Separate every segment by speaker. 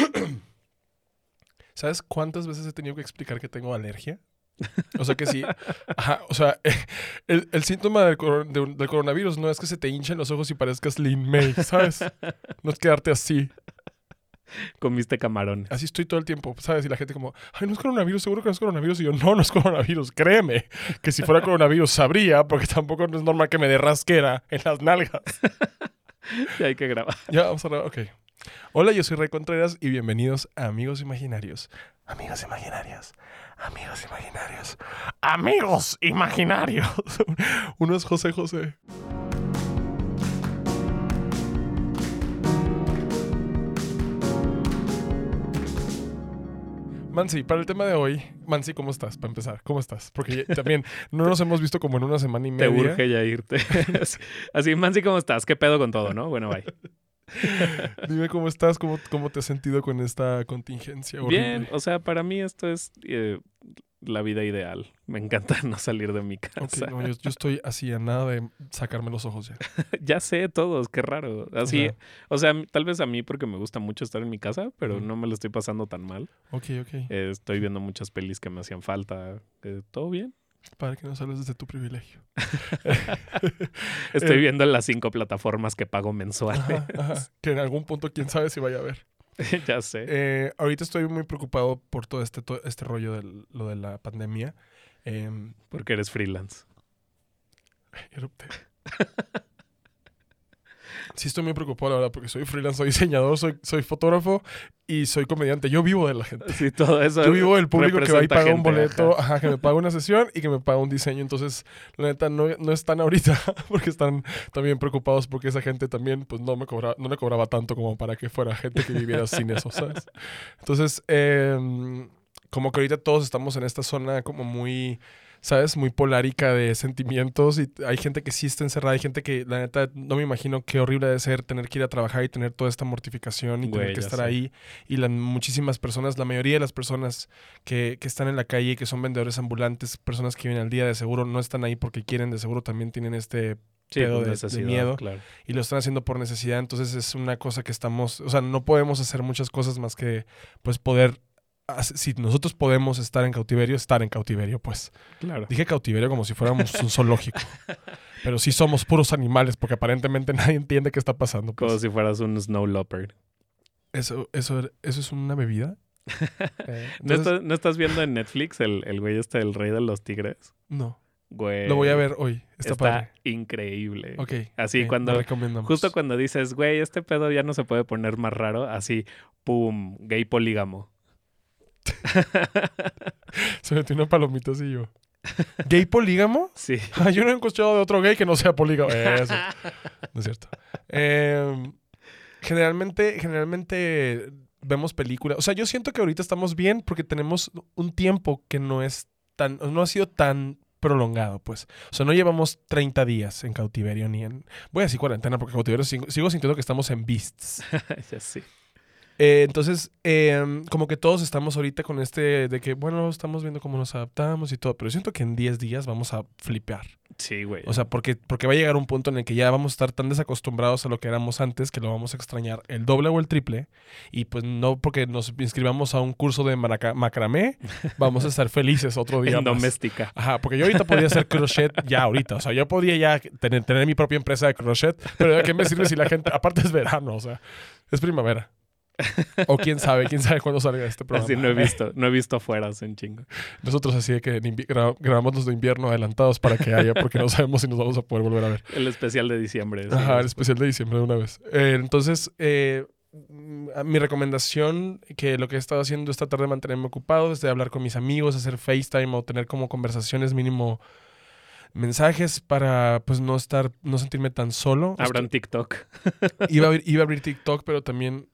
Speaker 1: ¿Sabes cuántas veces he tenido que explicar que tengo alergia? O sea que sí. Ajá, o sea, el, el síntoma del, coronavirus no es que se te hinchen los ojos y parezcas Lin May, ¿sabes? No es quedarte así.
Speaker 2: Comiste camarones.
Speaker 1: Así estoy todo el tiempo, ¿sabes? Y la gente como, ay, no es coronavirus, seguro que no es coronavirus. Y yo, no, no es coronavirus, créeme. Que si fuera coronavirus sabría, porque tampoco no es normal que me dé rasquera en las nalgas.
Speaker 2: Y hay que grabar.
Speaker 1: Ya, vamos a grabar, ok. Hola, yo soy Ray Contreras y bienvenidos a Amigos Imaginarios. Amigos Imaginarios. Amigos Imaginarios. Amigos Imaginarios. Uno es José José. Mansi, para el tema de hoy, Mansi, ¿cómo estás? Para empezar, ¿cómo estás? Porque ya- también no nos hemos visto como en una semana y
Speaker 2: Te
Speaker 1: media.
Speaker 2: urge ya irte. Así, Mansi, ¿cómo estás? ¿Qué pedo con todo, no? Bueno, bye.
Speaker 1: Dime cómo estás, cómo, cómo te has sentido con esta contingencia. horrible?
Speaker 2: Bien, o sea, para mí esto es eh, la vida ideal. Me encanta no salir de mi
Speaker 1: Ok,
Speaker 2: casa.
Speaker 1: no, yo, yo estoy así a nada de sacarme los ojos ya.
Speaker 2: ya sé todos, qué raro. Así,
Speaker 1: Ajá.
Speaker 2: o sea, tal vez a mí porque me gusta mucho estar en mi casa, pero no me lo estoy pasando tan mal.
Speaker 1: Ok, ok.
Speaker 2: Eh, estoy viendo muchas pelis que me hacían falta. Eh, ¿Todo bien?
Speaker 1: Para que no sales desde tu privilegio.
Speaker 2: Estoy
Speaker 1: Eh,
Speaker 2: viendo las cinco plataformas que pago mensuales.
Speaker 1: Ajá, ajá. Que en algún punto, quién sabe si vaya a ver.
Speaker 2: ya sé.
Speaker 1: Eh, ahorita estoy muy preocupado por todo este, todo este rollo de lo de la pandemia. Em,
Speaker 2: Porque eres freelance.
Speaker 1: erupté. Sí, estoy muy preocupado, la verdad, porque soy freelance, soy diseñador, soy, soy fotógrafo y soy comediante. Yo vivo de la gente.
Speaker 2: Sí, todo eso.
Speaker 1: Yo vivo del público que va y paga un boleto,
Speaker 2: ajá.
Speaker 1: ajá, que me paga una sesión y que me paga un diseño. Entonces, la neta, no, no están ahorita porque están también preocupados porque esa gente también, pues, no me cobraba, no me cobraba tanto como para que fuera gente que viviera sin eso, ¿sabes? Entonces, em, como que ahorita todos estamos en esta zona como muy, ¿sabes? Muy polárica de sentimientos y hay gente que sí está encerrada, hay gente que, la neta, no me imagino qué horrible debe ser tener que ir a trabajar y tener toda esta mortificación y tener que estar ahí y las muchísimas personas, la mayoría de las personas que, que están en la calle, que son vendedores ambulantes, personas que viven al día de seguro, no están ahí porque quieren, de seguro también tienen este
Speaker 2: Sí,
Speaker 1: pedo de- de
Speaker 2: necesidad,
Speaker 1: miedo.
Speaker 2: Claro.
Speaker 1: y lo están haciendo por necesidad, entonces es una cosa que estamos, o sea, no podemos hacer muchas cosas más que pues poder si nosotros podemos estar en cautiverio, estar en cautiverio, pues.
Speaker 2: Claro.
Speaker 1: Dije cautiverio como si fuéramos un zoológico. Pero sí somos puros animales porque aparentemente nadie entiende qué está pasando. pues.
Speaker 2: Como si fueras un snow leopard.
Speaker 1: Eso, eso, eso es una bebida. Eh,
Speaker 2: ¿No, estás, no estás viendo en Netflix el, el güey este, el rey de los tigres?
Speaker 1: no.
Speaker 2: Güey.
Speaker 1: Lo voy a ver hoy. Está,
Speaker 2: Está,
Speaker 1: padre.
Speaker 2: increíble.
Speaker 1: Ok.
Speaker 2: Así
Speaker 1: ok,
Speaker 2: cuando-
Speaker 1: lo recomendamos.
Speaker 2: Justo cuando dices, güey, este pedo ya no se puede poner más raro, así, pum, gay polígamo.
Speaker 1: Se metió una palomita así yo. ¿Gay polígamo?
Speaker 2: Sí.
Speaker 1: Ah, yo no he escuchado de otro gay que no sea polígamo. Eso. No es cierto. Eh, generalmente, generalmente vemos películas. O sea, yo siento que ahorita estamos bien porque tenemos un tiempo que no es tan, no ha sido tan prolongado, pues. O sea, no llevamos 30 días en cautiverio ni en... Voy a decir cuarentena porque cautiverio sigo, sigo sintiendo que estamos en beasts.
Speaker 2: sí.
Speaker 1: Eh, entonces, eh, como que todos estamos ahorita con este de que, bueno, estamos viendo cómo nos adaptamos y todo, pero siento que en 10 días vamos a flipear.
Speaker 2: Sí, güey.
Speaker 1: O sea, porque, porque va a llegar un punto en el que ya vamos a estar tan desacostumbrados a lo que éramos antes que lo vamos a extrañar el doble o el triple. Y pues no porque nos inscribamos a un curso de macramé, vamos a estar felices otro día
Speaker 2: en
Speaker 1: más.
Speaker 2: doméstica.
Speaker 1: Ajá, porque yo ahorita podría hacer crochet ya ahorita. O sea, yo podría ya tener, tener mi propia empresa de crochet, pero ¿de qué me sirve si la gente, aparte es verano, o sea, es primavera. O quién sabe, quién sabe cuándo salga este programa.
Speaker 2: Así no he visto, no he visto afuera hace un chingo.
Speaker 1: Nosotros así de que gra- grabamos los de invierno adelantados para que haya, porque no sabemos si nos vamos a poder volver a ver.
Speaker 2: El especial de diciembre. sí,
Speaker 1: Ajá, el
Speaker 2: después.
Speaker 1: especial de diciembre de una vez. Eh, entonces, eh, mi recomendación, que lo que he estado haciendo es tratar de mantenerme ocupado, desde hablar con mis amigos, hacer FaceTime o tener como conversaciones mínimo mensajes para pues no estar, no sentirme tan solo.
Speaker 2: Abran TikTok.
Speaker 1: Iba a, abrir, iba a abrir TikTok, pero también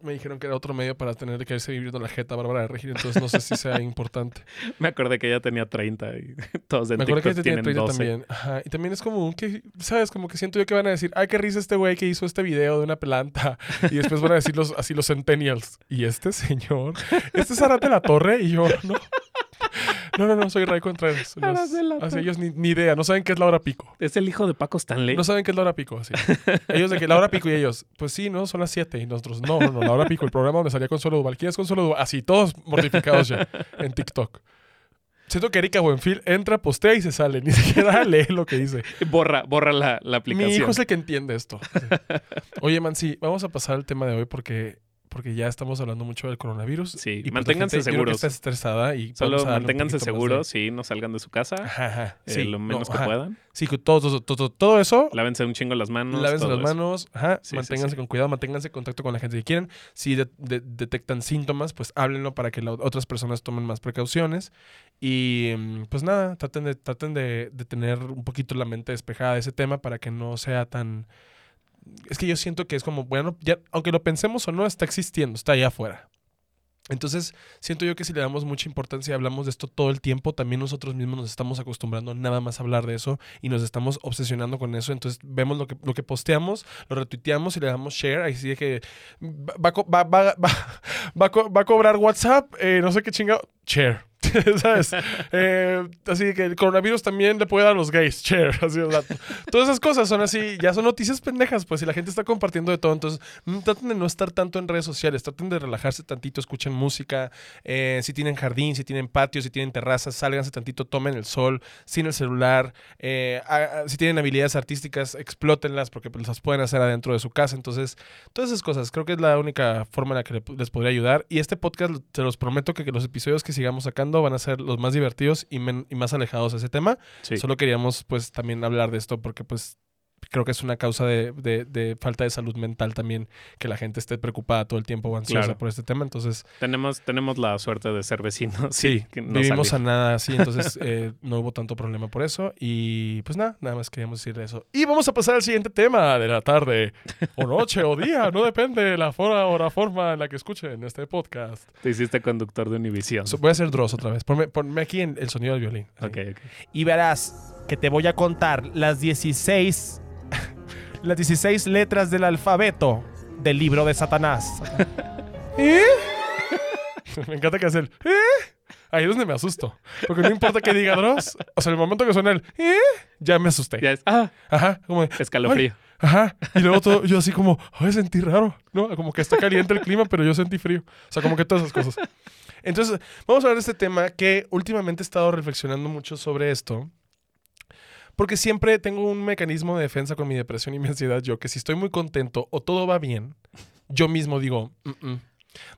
Speaker 1: me dijeron que era otro medio para tener que irse viviendo la jeta Bárbara de Regir, entonces no sé si sea importante.
Speaker 2: Me acordé que ella tenía 30 y todos en
Speaker 1: Me acuerdo que
Speaker 2: TikTok
Speaker 1: ella tenía
Speaker 2: tienen
Speaker 1: 30
Speaker 2: 12.
Speaker 1: también. Ajá. Y también es como un que, ¿sabes? Como que siento yo que van a decir, ay, qué risa este güey que hizo este video de una planta. Y después van a decir los, así los centennials. Y este señor, este es Arate la Torre. Y yo, no. No, no, no, soy Ray Contreras. Los-
Speaker 2: Araceli.
Speaker 1: así ellos ni, ni idea, no saben qué es la hora pico.
Speaker 2: Es el hijo de Paco Stanley.
Speaker 1: No saben qué es la hora pico, así. Ellos de que la hora pico y ellos, pues sí, ¿no? Son las 7 y nosotros, no, no, no, la hora pico, el programa donde salía Consuelo Duval. ¿Quién es Consuelo Duval? Así, todos mortificados ya en TikTok. Siento que Erika Buenfil entra, postea y se sale. Ni siquiera lee lo que dice.
Speaker 2: Borra, borra la, la aplicación.
Speaker 1: Mi hijo es el que entiende esto. Sí. Oye, man, sí, vamos a pasar al tema de hoy porque, porque ya estamos hablando mucho del coronavirus.
Speaker 2: Sí,
Speaker 1: y pues
Speaker 2: manténganse
Speaker 1: gente,
Speaker 2: seguros.
Speaker 1: está estresada y
Speaker 2: Solo manténganse seguros, sí, no salgan de su casa
Speaker 1: de- Ajá, ajá.
Speaker 2: eh,
Speaker 1: Sí,
Speaker 2: lo menos
Speaker 1: no,
Speaker 2: que
Speaker 1: ajá.
Speaker 2: puedan.
Speaker 1: Sí, todo, todo, todo, todo eso
Speaker 2: Lávense un chingo las manos.
Speaker 1: Lávense las
Speaker 2: eso.
Speaker 1: manos, ajá,
Speaker 2: Sí,
Speaker 1: manténganse
Speaker 2: sí.
Speaker 1: con cuidado, manténganse en contacto con la gente que quieren. Si de- de- detectan síntomas, pues háblenlo para que la- otras personas tomen más precauciones. Y mm, pues nada, traten de, traten de, de tener un poquito la mente despejada de ese tema para que no sea tan... Es que yo siento que es como, bueno, ya, aunque lo pensemos o no, está existiendo, está allá afuera. Entonces, siento yo que si le damos mucha importancia y hablamos de esto todo el tiempo, también nosotros mismos nos estamos acostumbrando nada más a hablar de eso y nos estamos obsesionando con eso. Entonces, vemos lo que, lo que posteamos, lo retuiteamos y le damos share. Ahí sí de que va, va, va, va a cobrar WhatsApp, eh, no sé qué chingado, share. ¿Sabes? Eh, así que el coronavirus también le puede dar a los gays, share. Así, todas esas cosas son así, ya son noticias pendejas, pues, y la gente está compartiendo de todo. Entonces, mm, traten de no estar tanto en redes sociales, traten de relajarse tantito, escuchen música. eh, si tienen jardín, si tienen patio, si tienen terrazas, sálganse tantito, tomen el sol, sin el celular. eh, si tienen habilidades artísticas, explótenlas porque pues, las pueden hacer adentro de su casa. Entonces, todas esas cosas, creo que es la única forma en la que le- les podría ayudar. Y este podcast, te los prometo que los episodios que sigamos sacando van a ser los más divertidos y, men- y más alejados de ese tema.
Speaker 2: Sí.
Speaker 1: Solo queríamos pues también hablar de esto porque pues creo que es una causa de, de- de falta de salud mental también que la gente esté preocupada todo el tiempo o ansiosa
Speaker 2: Claro.
Speaker 1: por este tema. Entonces,
Speaker 2: Tenemos, tenemos la suerte de ser vecinos.
Speaker 1: sí,
Speaker 2: que no
Speaker 1: vivimos
Speaker 2: salir.
Speaker 1: a nada así, entonces eh, no hubo tanto problema por eso. Y pues nada, nada más queríamos decir eso. Y vamos a pasar al siguiente tema de la tarde, o noche, o día, no depende de la forma o la forma en la que escuchen este podcast.
Speaker 2: Te hiciste conductor de Univision.
Speaker 1: So, voy a hacer Dross otra vez. Ponme, ponme aquí en el sonido del violín. así.
Speaker 2: Ok, ok.
Speaker 3: y verás que te voy a contar las 16 las 16 letras del alfabeto del libro de Satanás.
Speaker 1: ¿Eh? me encanta que hace el ¿eh? Ahí es donde me asusto. Porque no importa que diga Dross. O sea, el momento que suena el ¿eh? Ya me asusté.
Speaker 2: Ya es. Ah,
Speaker 1: Ajá, como de,
Speaker 2: escalofrío.
Speaker 1: Ajá. Y luego todo, yo así como, ay, sentí raro, ¿no? Como que está caliente el clima, pero yo sentí frío. O sea, como que todas esas cosas. Entonces, vamos a hablar de este tema que últimamente he estado reflexionando mucho sobre esto. Porque siempre tengo un mecanismo de defensa con mi depresión y mi ansiedad. Yo que si estoy muy contento o todo va bien, yo mismo digo, "Mm, mm,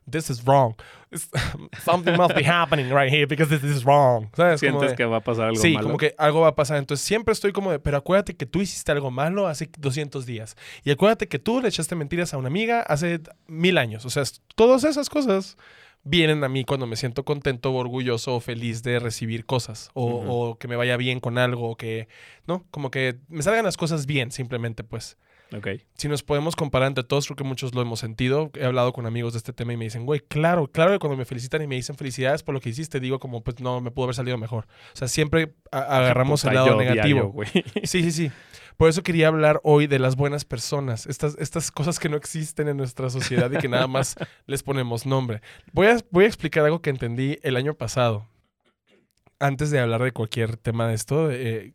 Speaker 1: this is wrong. It's- something must be happening right here because this is wrong. ¿Sabes? Como
Speaker 2: Sientes
Speaker 1: de-
Speaker 2: que va a pasar algo
Speaker 1: Sí,
Speaker 2: malo.
Speaker 1: como que algo va a pasar. Entonces siempre estoy como de, pero acuérdate que tú hiciste algo malo hace 200 días. Y acuérdate que tú le echaste mentiras a una amiga hace mil años. O sea, todas esas cosas vienen a mí cuando me siento contento, orgulloso o feliz de recibir cosas. O, o que me vaya bien con algo. O que, ¿no? Como que me salgan las cosas bien, simplemente, pues.
Speaker 2: Ok.
Speaker 1: Si nos podemos comparar entre todos, creo que muchos lo hemos sentido. He hablado con amigos de este tema y me dicen, güey, claro, claro que cuando me felicitan y me dicen felicidades por lo que hiciste, digo como, pues no, me pudo haber salido mejor. O sea, siempre agarramos el lado negativo.
Speaker 2: diario.
Speaker 1: Sí, sí, sí. Por eso quería hablar hoy de las buenas personas, estas, estas cosas que no existen en nuestra sociedad y que nada más les ponemos nombre. Voy a, voy a explicar algo que entendí el año pasado, antes de hablar de cualquier tema de esto. eh,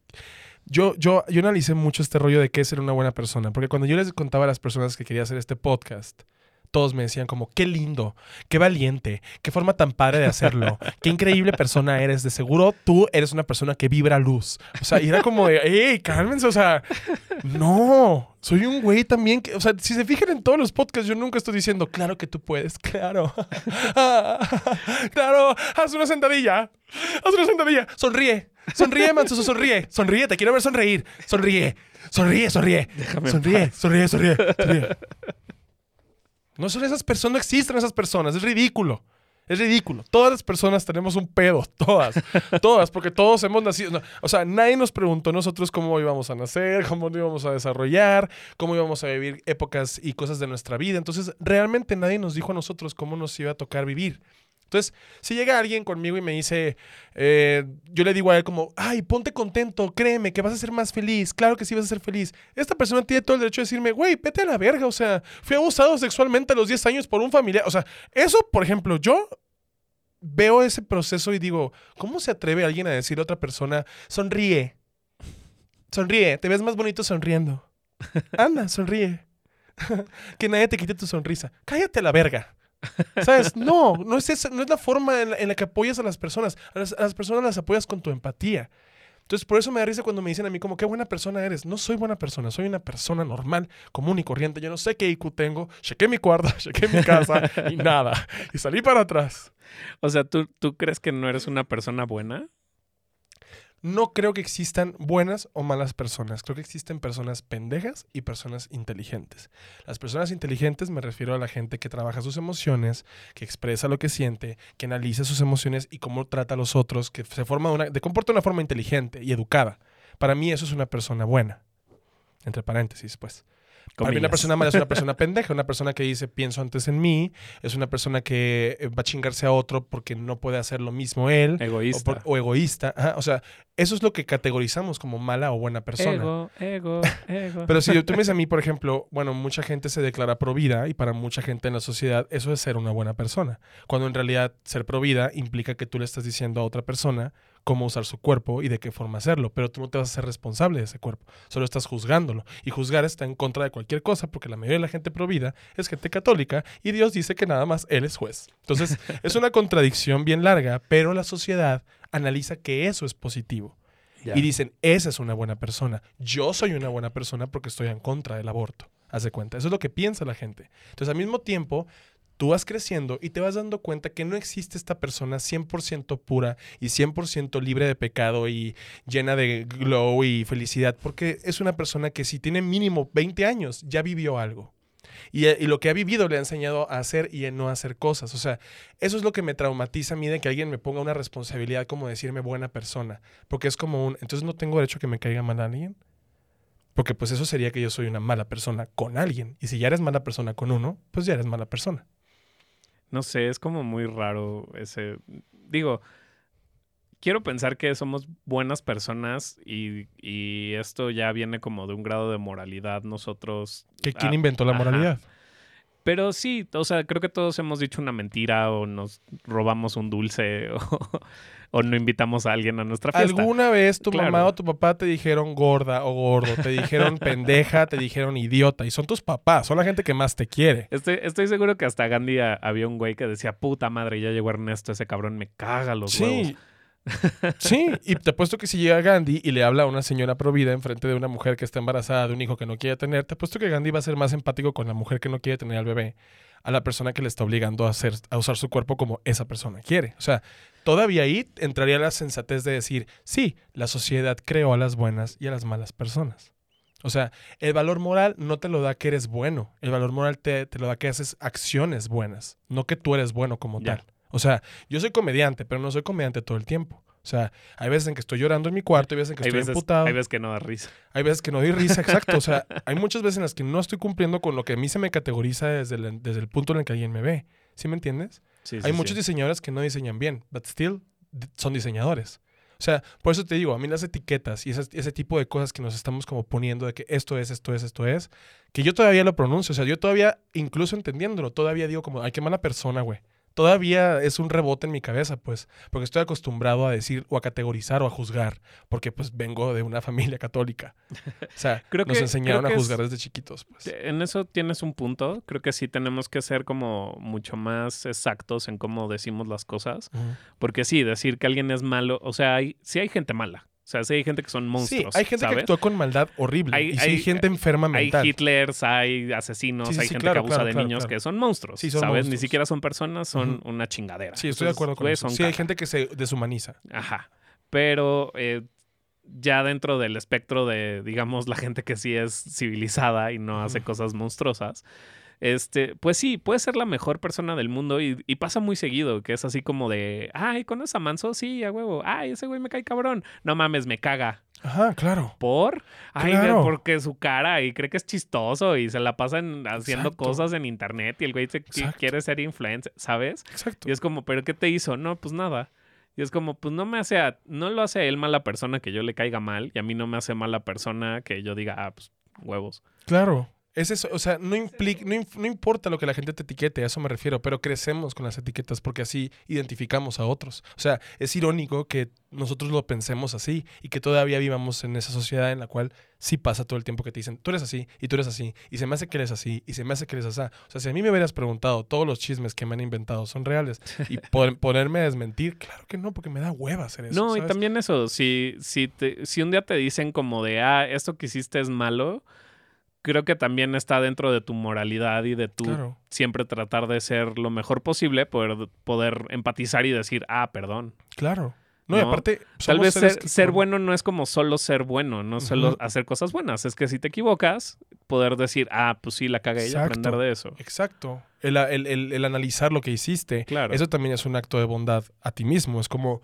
Speaker 1: yo, yo, yo analicé mucho este rollo de qué ser una buena persona, porque cuando yo les contaba a las personas que quería hacer este podcast, todos me decían como, qué lindo, qué valiente, qué forma tan padre de hacerlo, qué increíble persona eres, de seguro tú eres una persona que vibra luz. O sea, y era como de, hey, cálmense, o sea, no, soy un güey también que, o sea, si se fijan en todos los podcasts, yo nunca estoy diciendo, claro que tú puedes, claro, claro, haz una sentadilla, haz una sentadilla, sonríe, sonríe, Manso, sonríe, sonríe, te quiero ver sonreír, sonríe, sonríe, sonríe,
Speaker 2: Déjame en
Speaker 1: sonríe, sonríe, sonríe, sonríe. No son esas personas, no existen esas personas, es ridículo. Es ridículo. Todas las personas tenemos un pedo, todas, todas, porque todos hemos nacido. o sea, nadie nos preguntó nosotros cómo íbamos a nacer, cómo íbamos a desarrollar, cómo íbamos a vivir épocas y cosas de nuestra vida. Entonces, realmente nadie nos dijo a nosotros cómo nos iba a tocar vivir. Entonces, si llega alguien conmigo y me dice, eh, yo le digo a él como, ay, ponte contento, créeme que vas a ser más feliz, claro que sí vas a ser feliz. Esta persona tiene todo el derecho de decirme, güey, vete a la verga, o sea, fui abusado sexualmente a los 10 años por un familiar. O sea, eso, por ejemplo, yo veo ese proceso y digo, ¿cómo se atreve alguien a decir a otra persona, sonríe? Sonríe, te ves más bonito sonriendo. Anda, sonríe. que nadie te quite tu sonrisa. Cállate a la verga. ¿Sabes? No, no es, esa, no es la forma en la, en la que apoyas a las personas. A las, personas las apoyas con tu empatía. Entonces, por eso me da risa cuando me dicen a mí como, qué buena persona eres. No soy buena persona, soy una persona normal, común y corriente. Yo no sé qué IQ tengo. Chequé mi cuarto, chequé mi casa y nada. Y salí para atrás.
Speaker 2: O sea, ¿tú, ¿tú crees que no eres una persona buena?
Speaker 1: No creo que existan buenas o malas personas. Creo que existen personas pendejas y personas inteligentes. Las personas inteligentes me refiero a la gente que trabaja sus emociones, que expresa lo que siente, que analiza sus emociones y cómo trata a los otros, que se forma una, de comporta de una forma inteligente y educada. Para mí eso es una persona buena. Entre paréntesis, pues. Para mí una persona mala es una persona pendeja, una persona que dice pienso antes en mí, es una persona que eh, va a chingarse a otro porque no puede hacer lo mismo él. O,
Speaker 2: Egoísta.
Speaker 1: por- o egoísta. Ajá, o sea, eso es lo que categorizamos como mala o buena persona.
Speaker 2: Ego, ego, ego.
Speaker 1: Pero si tú me dices a mí, por ejemplo, bueno, mucha gente se declara pro vida y para mucha gente en la sociedad eso es ser una buena persona. Cuando en realidad ser pro vida implica que tú le estás diciendo a otra persona cómo usar su cuerpo y de qué forma hacerlo, pero tú no te vas a ser responsable de ese cuerpo, solo estás juzgándolo. Y juzgar está en contra de cualquier cosa porque la mayoría de la gente pro vida es gente católica y Dios dice que nada más Él es juez. Entonces es una contradicción bien larga, pero la sociedad analiza que eso es positivo. Y dicen, esa es una buena persona. Yo soy una buena persona porque estoy en contra del aborto. Haz de cuenta. Eso es lo que piensa la gente. Entonces, al mismo tiempo, tú vas creciendo y te vas dando cuenta que no existe esta persona 100% pura y 100% libre de pecado y llena de glow y felicidad, porque es una persona que si tiene mínimo 20 años, ya vivió algo. Y, y lo que ha vivido le ha enseñado a hacer y a no hacer cosas. O sea, eso es lo que me traumatiza a mí de que alguien me ponga una responsabilidad como decirme buena persona. Porque es como un, entonces no tengo derecho a que me caiga mal alguien. Porque pues eso sería que yo soy una mala persona con alguien. Y si ya eres mala persona con uno, pues ya eres mala persona.
Speaker 2: No sé, es como muy raro ese. Digo, quiero pensar que somos buenas personas y, y esto ya viene como de un grado de moralidad nosotros.
Speaker 1: ¿Que ¿Quién
Speaker 2: Ah,
Speaker 1: inventó la
Speaker 2: ajá. Pero sí, o sea, creo que todos hemos dicho una mentira o nos robamos un dulce o, o no invitamos a alguien a nuestra fiesta.
Speaker 1: ¿Alguna vez tu
Speaker 2: Claro.
Speaker 1: mamá o tu papá te dijeron gorda o gordo? Te dijeron pendeja, te dijeron idiota. Y son tus papás, son la gente que más te quiere.
Speaker 2: Estoy, estoy seguro que hasta Gandhi a- había un güey que decía, puta madre, ya llegó Ernesto, ese cabrón me caga los huevos.
Speaker 1: Sí. Y te apuesto que si llega Gandhi y le habla a una señora provida enfrente de una mujer que está embarazada de un hijo que no quiere tener, te apuesto que Gandhi va a ser más empático con la mujer que no quiere tener al bebé, a la persona que le está obligando a, hacer, a usar su cuerpo como esa persona quiere. O sea, todavía ahí entraría la sensatez de decir, sí, la sociedad creó a las buenas y a las malas personas. O sea, el valor moral no te lo da que eres bueno, el valor moral te, te lo da que haces acciones buenas, no que tú eres bueno como
Speaker 2: Ya.
Speaker 1: tal. O sea, yo soy comediante, pero no soy comediante todo el tiempo. O sea, hay veces en que estoy llorando en mi cuarto, hay veces en que
Speaker 2: Hay
Speaker 1: estoy
Speaker 2: veces,
Speaker 1: emputado,
Speaker 2: hay veces que no da risa.
Speaker 1: hay veces que no doy risa, exacto. O sea, hay muchas veces en las que no estoy cumpliendo con lo que a mí se me categoriza desde el, desde el punto en el que alguien me ve. ¿Sí me entiendes?
Speaker 2: Sí,
Speaker 1: hay
Speaker 2: sí,
Speaker 1: muchos diseñadores que no diseñan bien, but still son diseñadores. O sea, por eso te digo, a mí las etiquetas y esas- ese tipo de cosas que nos estamos como poniendo de que esto es, esto es, esto es, que yo todavía lo pronuncio. O sea, yo todavía, incluso entendiéndolo, todavía digo como, ay, qué mala persona, güey. Todavía es un rebote en mi cabeza, pues, porque estoy acostumbrado a decir o a categorizar o a juzgar, porque pues vengo de una familia católica. O sea,
Speaker 2: Creo
Speaker 1: nos
Speaker 2: que-
Speaker 1: enseñaron
Speaker 2: creo
Speaker 1: a juzgar
Speaker 2: es-
Speaker 1: desde chiquitos, pues.
Speaker 2: En eso tienes un punto. Creo que sí tenemos que ser como mucho más exactos en cómo decimos las cosas. Porque sí, decir que alguien es malo, o sea, hay, sí hay gente mala. O sea, sí hay gente que son
Speaker 1: Sí,
Speaker 2: monstruos.
Speaker 1: hay gente que
Speaker 2: ¿sabes?
Speaker 1: actúa con maldad horrible.
Speaker 2: Hay-
Speaker 1: y sí hay
Speaker 2: hay-
Speaker 1: gente enferma
Speaker 2: Hay
Speaker 1: mental.
Speaker 2: Hitlers, hay asesinos,
Speaker 1: Sí, sí,
Speaker 2: hay
Speaker 1: sí,
Speaker 2: gente
Speaker 1: claro,
Speaker 2: que abusa
Speaker 1: claro,
Speaker 2: de
Speaker 1: claro,
Speaker 2: niños que son monstruos.
Speaker 1: Sí, son
Speaker 2: ¿Sabes? Ni siquiera son personas, son una chingadera.
Speaker 1: Sí, estoy de acuerdo con eso. Sí, hay gente que se deshumaniza.
Speaker 2: Ajá. Pero eh, ya dentro del espectro de, digamos, la gente que sí es civilizada y no hace cosas monstruosas, este, pues sí, puede ser la mejor persona del mundo y, y pasa muy seguido, que es así como de, ay, ¿conoces a Manso? Sí, a huevo. Ay, ese güey me cae cabrón. No mames, me caga.
Speaker 1: Ajá, claro.
Speaker 2: ¿Por? Ay,
Speaker 1: Claro.
Speaker 2: porque su cara y cree que es chistoso y se la pasan haciendo
Speaker 1: Exacto.
Speaker 2: cosas en internet y el güey se
Speaker 1: Exacto.
Speaker 2: quiere ser influencer, ¿sabes?
Speaker 1: Exacto.
Speaker 2: Y es como, ¿pero qué te hizo? No, pues nada. Y es como, pues no me hace, a- no lo hace a él mala persona que yo le caiga mal y a mí no me hace mala persona que yo diga, ah, pues huevos.
Speaker 1: Claro. Es eso, o sea, no, implica, no, no importa lo que la gente te etiquete, a eso me refiero, pero crecemos con las etiquetas porque así identificamos a otros. O sea, es irónico que nosotros lo pensemos así y que todavía vivamos en esa sociedad en la cual sí pasa todo el tiempo que te dicen, tú eres así y tú eres así y se me hace que eres así y se me hace que eres así. O sea, si a mí me hubieras preguntado todos los chismes que me han inventado son reales y pon- ponerme a desmentir, claro que no, porque me da hueva hacer eso.
Speaker 2: No, y también eso, si, si, te- si un día te dicen como de, ah, esto que hiciste es malo, creo que también está dentro de tu moralidad y de tu
Speaker 1: Claro.
Speaker 2: siempre tratar de ser lo mejor posible, poder, poder empatizar y decir, ah, perdón.
Speaker 1: Claro. No, y
Speaker 2: ¿No?
Speaker 1: aparte,
Speaker 2: Tal
Speaker 1: somos
Speaker 2: vez ser,
Speaker 1: que
Speaker 2: ser bueno no es como solo ser bueno, no solo
Speaker 1: Ujú.
Speaker 2: hacer cosas buenas. Es que si te equivocas, poder decir, ah, pues sí, la cagué y
Speaker 1: Exacto.
Speaker 2: aprender de eso.
Speaker 1: Exacto. El, el- el- el analizar lo que hiciste.
Speaker 2: Claro.
Speaker 1: Eso también es un acto de bondad a ti mismo. Es como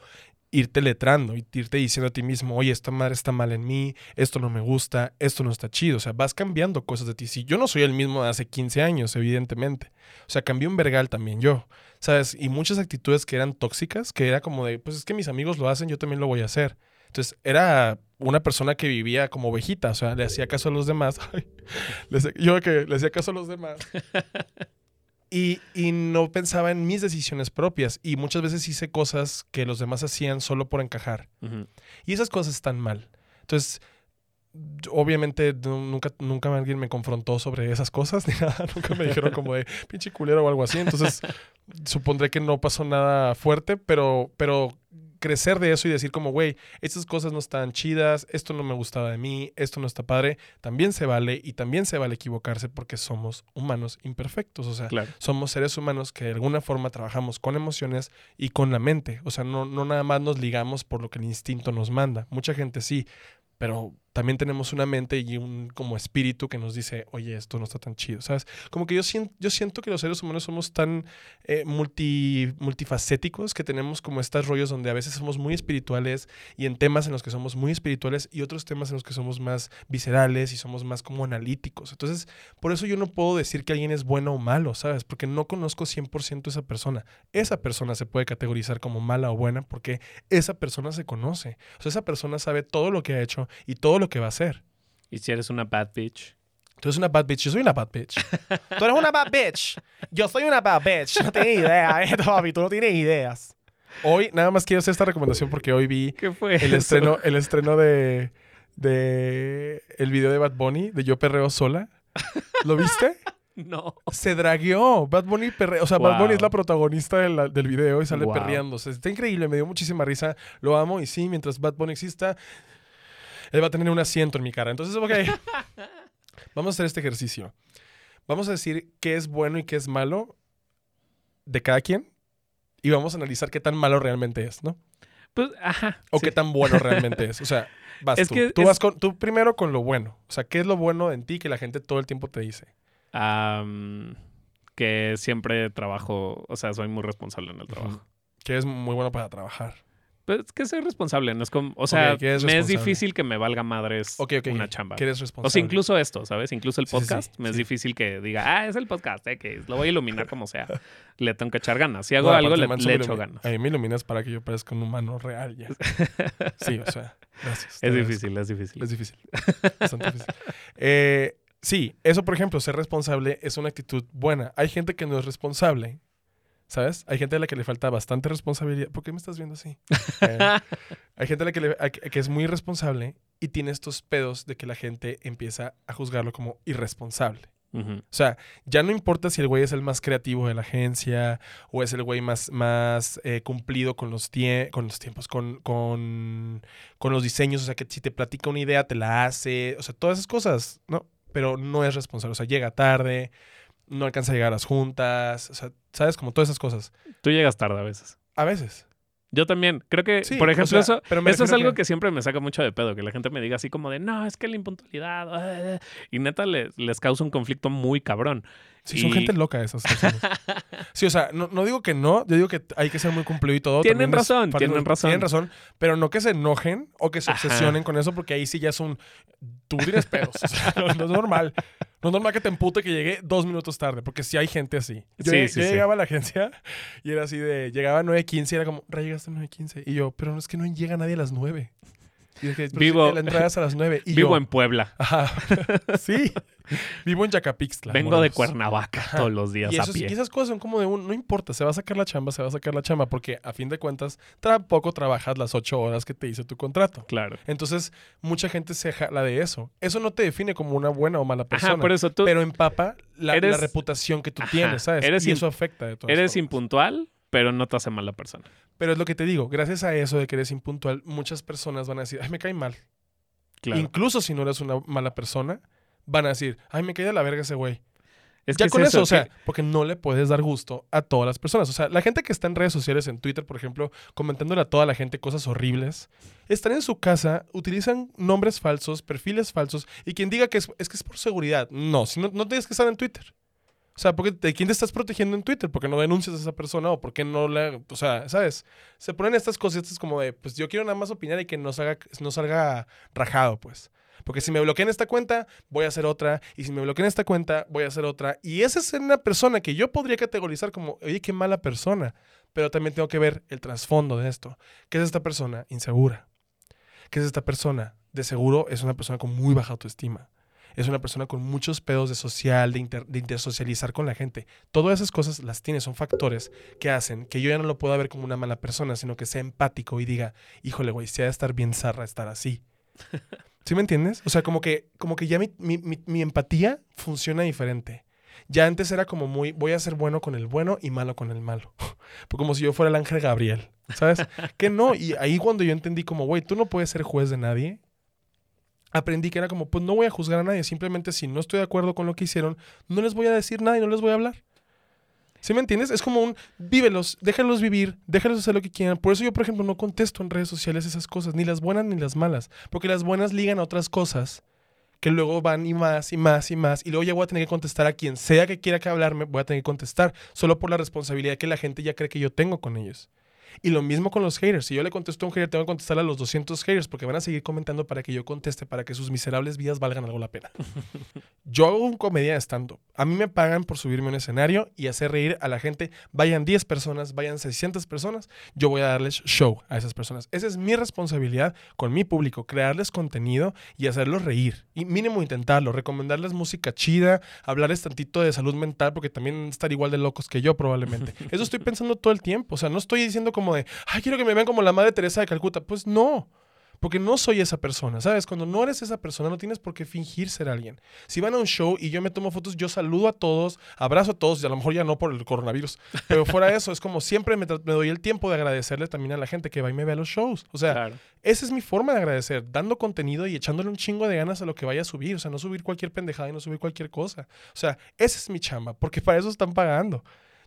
Speaker 1: irte letrando y irte diciendo a ti mismo, oye, esta madre está mal en mí, esto no me gusta, esto no está chido. O sea, vas cambiando cosas de ti. Si yo no soy el mismo de hace 15 años, evidentemente. O sea, cambié un vergal también yo. ¿Sabes? Y muchas actitudes que eran tóxicas, que era como de, pues es que mis amigos lo hacen, yo también lo voy a hacer. Entonces, era una persona que vivía como ovejita, o sea, le hacía caso a los demás. Yo que le hacía caso a los demás. Y, y no pensaba en mis decisiones propias. Y muchas veces hice cosas que los demás hacían solo por encajar. Y esas cosas están mal. Entonces, obviamente nu- nunca, nunca alguien me confrontó sobre esas cosas ni nada. Nunca me dijeron como de pinche culero o algo así. Entonces, supondré que no pasó nada fuerte, pero, pero crecer de eso y decir como, güey, estas cosas no están chidas, esto no me gustaba de mí, esto no está padre, también se vale y también se vale equivocarse porque somos humanos imperfectos. O sea,
Speaker 2: Claro.
Speaker 1: somos seres humanos que de alguna forma trabajamos con emociones y con la mente. O sea, no, no nada más nos ligamos por lo que el instinto nos manda. Mucha gente sí, pero también tenemos una mente y un como espíritu que nos dice, oye, esto no está tan chido, ¿sabes? Como que yo, siento yo siento que los seres humanos somos tan eh, multi, multifacéticos que tenemos como estos rollos donde a veces somos muy espirituales y en temas en los que somos muy espirituales y otros temas en los que somos más viscerales y somos más como analíticos. Entonces, por eso yo no puedo decir que alguien es bueno o malo, ¿sabes? Porque no conozco 100% esa persona. Esa persona se puede categorizar como mala o buena porque esa persona se conoce. O sea, esa persona sabe todo lo que ha hecho y todo lo que va a hacer.
Speaker 2: Y si eres una bad bitch.
Speaker 1: Tú eres una bad bitch, yo soy una bad bitch.
Speaker 3: Tú eres una bad bitch. Yo soy una bad bitch. No tienes idea, eh, papi. Tú no tienes ideas.
Speaker 1: Hoy nada más quiero hacer esta recomendación porque hoy vi
Speaker 2: ¿Qué fue?
Speaker 1: el
Speaker 2: eso?
Speaker 1: estreno, el estreno de, de el video de Bad Bunny, de Yo Perreo Sola. ¿Lo viste?
Speaker 2: No.
Speaker 1: Se dragueó. Bad Bunny perre- O sea, Bad Bunny es la protagonista de la- del video y sale
Speaker 2: Wow.
Speaker 1: sea, está increíble, me dio muchísima risa. Lo amo y sí, mientras Bad Bunny exista, él va a tener un asiento en mi cara. Entonces, ok. Vamos a hacer este ejercicio. Vamos a decir qué es bueno y qué es malo de cada quien. Y vamos a analizar qué tan malo realmente es, ¿no?
Speaker 2: Pues, ajá.
Speaker 1: O
Speaker 2: sí.
Speaker 1: qué tan bueno realmente es. O sea, vas
Speaker 2: Es
Speaker 1: tú.
Speaker 2: que
Speaker 1: tú
Speaker 2: es-
Speaker 1: vas con, tú primero con lo bueno. O sea, ¿qué es lo bueno en ti que la gente todo el tiempo te dice?
Speaker 2: Que siempre trabajo, o sea, soy muy responsable en el trabajo.
Speaker 1: Que es muy bueno para trabajar.
Speaker 2: Pues es que soy responsable, no es como, o sea, me es
Speaker 1: responsable.
Speaker 2: difícil que me valga madres
Speaker 1: Ok, ok.
Speaker 2: una chamba.
Speaker 1: Que eres
Speaker 2: O
Speaker 1: responsable.
Speaker 2: sea, incluso esto, ¿sabes? Incluso el
Speaker 1: Sí, sí, sí,
Speaker 2: podcast, me es difícil que diga, ah, es el podcast, eh, que lo voy a iluminar como sea. Le tengo que echar ganas. Si hago
Speaker 1: No,
Speaker 2: algo, le, echo ganas.
Speaker 1: A mí me iluminas para que yo parezca un humano real ya. Sí, o sea, gracias.
Speaker 2: Es difícil, es difícil.
Speaker 1: Es difícil. Bastante difícil. Eh, sí, eso, por ejemplo, ser responsable es una actitud buena. Hay gente que no es responsable. ¿Sabes? Hay gente a la que le falta bastante responsabilidad. ¿Por qué me estás viendo así? Eh, hay gente a la que, le- a- que es muy irresponsable y tiene estos pedos de que la gente empieza a juzgarlo como irresponsable. O sea, ya no importa si el güey es el más creativo de la agencia o es el güey más, más eh, cumplido con los, tie- con los tiempos, con, con, con los diseños. O sea, que si te platica una idea, te la hace. O sea, todas esas cosas, ¿no? Pero no es responsable. O sea, llega tarde, no alcanza a llegar a las juntas. O sea, ¿sabes? Como todas esas cosas.
Speaker 2: Tú llegas tarde a veces.
Speaker 1: A veces.
Speaker 2: Yo también. Creo que,
Speaker 1: Sí,
Speaker 2: por
Speaker 1: o
Speaker 2: ejemplo,
Speaker 1: sea,
Speaker 2: eso,
Speaker 1: pero
Speaker 2: eso es algo
Speaker 1: que-
Speaker 2: que... siempre me saca mucho de pedo. Que la gente me diga así como de, no, es que la impuntualidad. ah", y neta le- les causa un conflicto muy cabrón.
Speaker 1: Sí, son gente loca esas personas. Sí, o sea, no, no digo que no, yo digo que hay que ser muy cumplido y todo.
Speaker 2: Tienen
Speaker 1: también
Speaker 2: razón, tienen razón.
Speaker 1: Tienen razón, pero no que se enojen o que se
Speaker 2: Ajá.
Speaker 1: obsesionen con eso, porque ahí sí ya es un. Tú tienes pedos. o sea, no, no es normal. No es normal que te empute que llegue dos minutos tarde, porque sí hay gente así. Yo,
Speaker 2: Sí,
Speaker 1: llegué-
Speaker 2: sí,
Speaker 1: yo
Speaker 2: sí.
Speaker 1: llegaba a la agencia y era así de. Llegaba a 9.15 y era como, Ray, llegaste a 9.15. Y yo, pero no es que no llega nadie a las 9. Y dije, "Pero
Speaker 2: Vivo-
Speaker 1: si La entrada es a las 9. Y
Speaker 2: Vivo
Speaker 1: yo,
Speaker 2: en Puebla.
Speaker 1: Ajá. sí. Vivo en Yacapixtla.
Speaker 2: Vengo de. Cuernavaca
Speaker 1: Ajá.
Speaker 2: todos los días
Speaker 1: Y,
Speaker 2: a
Speaker 1: esos-
Speaker 2: pie.
Speaker 1: y esas cosas son como de un, no importa, se va a sacar la chamba, se va a sacar la chamba, porque a fin de cuentas tampoco trabajas las ocho horas que te dice tu contrato.
Speaker 2: Claro.
Speaker 1: Entonces, mucha gente se jala de eso. Eso no te define como una buena o mala persona.
Speaker 2: Ajá, por eso tú
Speaker 1: pero empapa la,
Speaker 2: eres-
Speaker 1: la reputación que tú
Speaker 2: Ajá,
Speaker 1: tienes, ¿sabes?
Speaker 2: eres
Speaker 1: y eso afecta de todas
Speaker 2: eres
Speaker 1: formas.
Speaker 2: impuntual, pero no te hace mala persona.
Speaker 1: Pero es lo que te digo, gracias a eso de que eres impuntual, muchas personas van a decir, ay, me cae mal.
Speaker 2: Claro.
Speaker 1: Incluso si no eres una mala persona, van a decir, ay, me cae de la verga ese güey.
Speaker 2: Es
Speaker 1: ya
Speaker 2: que es
Speaker 1: con eso, o sea,
Speaker 2: que-
Speaker 1: porque no le puedes dar gusto a todas las personas. O sea, la gente que está en redes sociales, en Twitter, por ejemplo, comentándole a toda la gente cosas horribles, están en su casa, utilizan nombres falsos, perfiles falsos, y quien diga que es, es que es por seguridad, no, si no, no tienes que estar en Twitter. O sea, porque ¿de quién te estás protegiendo en Twitter? ¿Por qué no denuncias a esa persona? ¿O por qué no le... O sea, ¿sabes? Se ponen estas cositas como de, pues yo quiero nada más opinar y que no salga, no salga rajado, pues. Porque si me bloquean esta cuenta, voy a hacer otra. Y si me bloquean esta cuenta, voy a hacer otra. Y esa es una persona que yo podría categorizar como, oye, qué mala persona. Pero también tengo que ver el trasfondo de esto. ¿Qué es esta persona? Insegura. ¿Qué es esta persona? De seguro es una persona con muy baja autoestima. Es una persona con muchos pedos de social, de, inter- de intersocializar con la gente. Todas esas cosas las tiene, son factores que hacen que yo ya no lo pueda ver como una mala persona, sino que sea empático y diga, híjole, güey, si ha de estar bien zarra estar así. ¿Sí me entiendes? O sea, como que, como que ya mi, mi- mi- mi empatía funciona diferente. Ya antes era como muy, voy a ser bueno con el bueno y malo con el malo. Pues como si yo fuera el ángel Gabriel, ¿sabes? que no, y ahí cuando yo entendí como, güey, tú no puedes ser juez de nadie, aprendí que era como, pues no voy a juzgar a nadie, simplemente si no estoy de acuerdo con lo que hicieron, no les voy a decir nada y no les voy a hablar. ¿Sí me entiendes? Es como un, vívelos, déjalos vivir, déjalos hacer lo que quieran. Por eso yo, por ejemplo, no contesto en redes sociales esas cosas, ni las buenas ni las malas, porque las buenas ligan a otras cosas que luego van y más y más y más, y luego ya voy a tener que contestar a quien sea que quiera que hablarme, voy a tener que contestar, solo por la responsabilidad que la gente ya cree que yo tengo con ellos. Y lo mismo con los haters. Si yo le contesto a un hater, tengo que contestar a los 200 haters porque van a seguir comentando para que yo conteste, para que sus miserables vidas valgan algo la pena. yo hago un comedia de stand-up. A mí me pagan por subirme a un escenario y hacer reír a la gente. Vayan 10 personas, vayan 600 personas, yo voy a darles show a esas personas. Esa es mi responsabilidad con mi público, crearles contenido y hacerlos reír. Y mínimo intentarlo, recomendarles música chida, hablarles tantito de salud mental porque también estar igual de locos que yo probablemente. Eso estoy pensando todo el tiempo. O sea, no estoy diciendo como de, ay, quiero que me vean como la Madre Teresa de Calcuta. Pues no. Porque no soy esa persona, ¿sabes? Cuando no eres esa persona, no tienes por qué fingir ser alguien. Si van a un show y yo me tomo fotos, yo saludo a todos, abrazo a todos, y a lo mejor ya no por el coronavirus, pero fuera de eso, es como siempre me, doy el tiempo de agradecerle también a la gente que va y me ve a los shows. O sea,
Speaker 2: Claro.
Speaker 1: esa es mi forma de agradecer, dando contenido y echándole un chingo de ganas a lo que vaya a subir. O sea, no subir cualquier pendejada y no subir cualquier cosa. O sea, esa es mi chamba, porque para eso están pagando.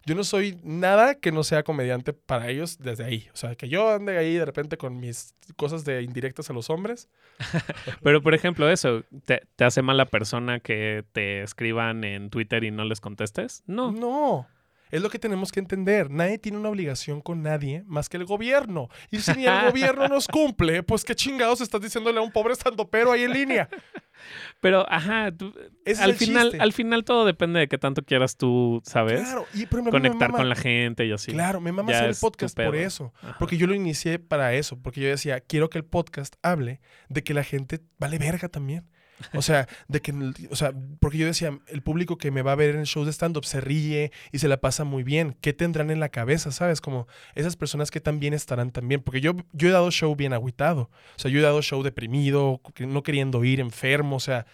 Speaker 1: Yo no soy nada que no sea comediante para ellos desde ahí. O sea, que yo ande ahí de repente con mis cosas de indirectas a los hombres.
Speaker 2: Pero, por ejemplo, eso, ¿te, te hace mala persona que te escriban en Twitter y no les contestes? No.
Speaker 1: No. Es lo que tenemos que entender. Nadie tiene una obligación con nadie más que el gobierno. Y si ni el gobierno nos cumple, pues qué chingados estás diciéndole a un pobre estandopero ahí en línea.
Speaker 2: Pero, ajá, tú- al, final,
Speaker 1: chiste.
Speaker 2: al final todo depende de qué tanto quieras tú, ¿sabes?
Speaker 1: Claro. Y me
Speaker 2: Conectar
Speaker 1: mama-
Speaker 2: con la gente y así.
Speaker 1: Claro, me mama
Speaker 2: Ya
Speaker 1: hacer el podcast por eso.
Speaker 2: Ajá.
Speaker 1: Porque yo lo inicié para eso. Porque yo decía, quiero que el podcast hable de que la gente vale verga también. O sea, de que, o sea, porque yo decía, el público que me va a ver en el show de stand-up se ríe y se la pasa muy bien. ¿Qué tendrán en la cabeza, sabes? Como esas personas que también estarán también. Porque yo, yo he dado show bien agüitado. O sea, yo he dado show deprimido, no queriendo ir, enfermo. O sea,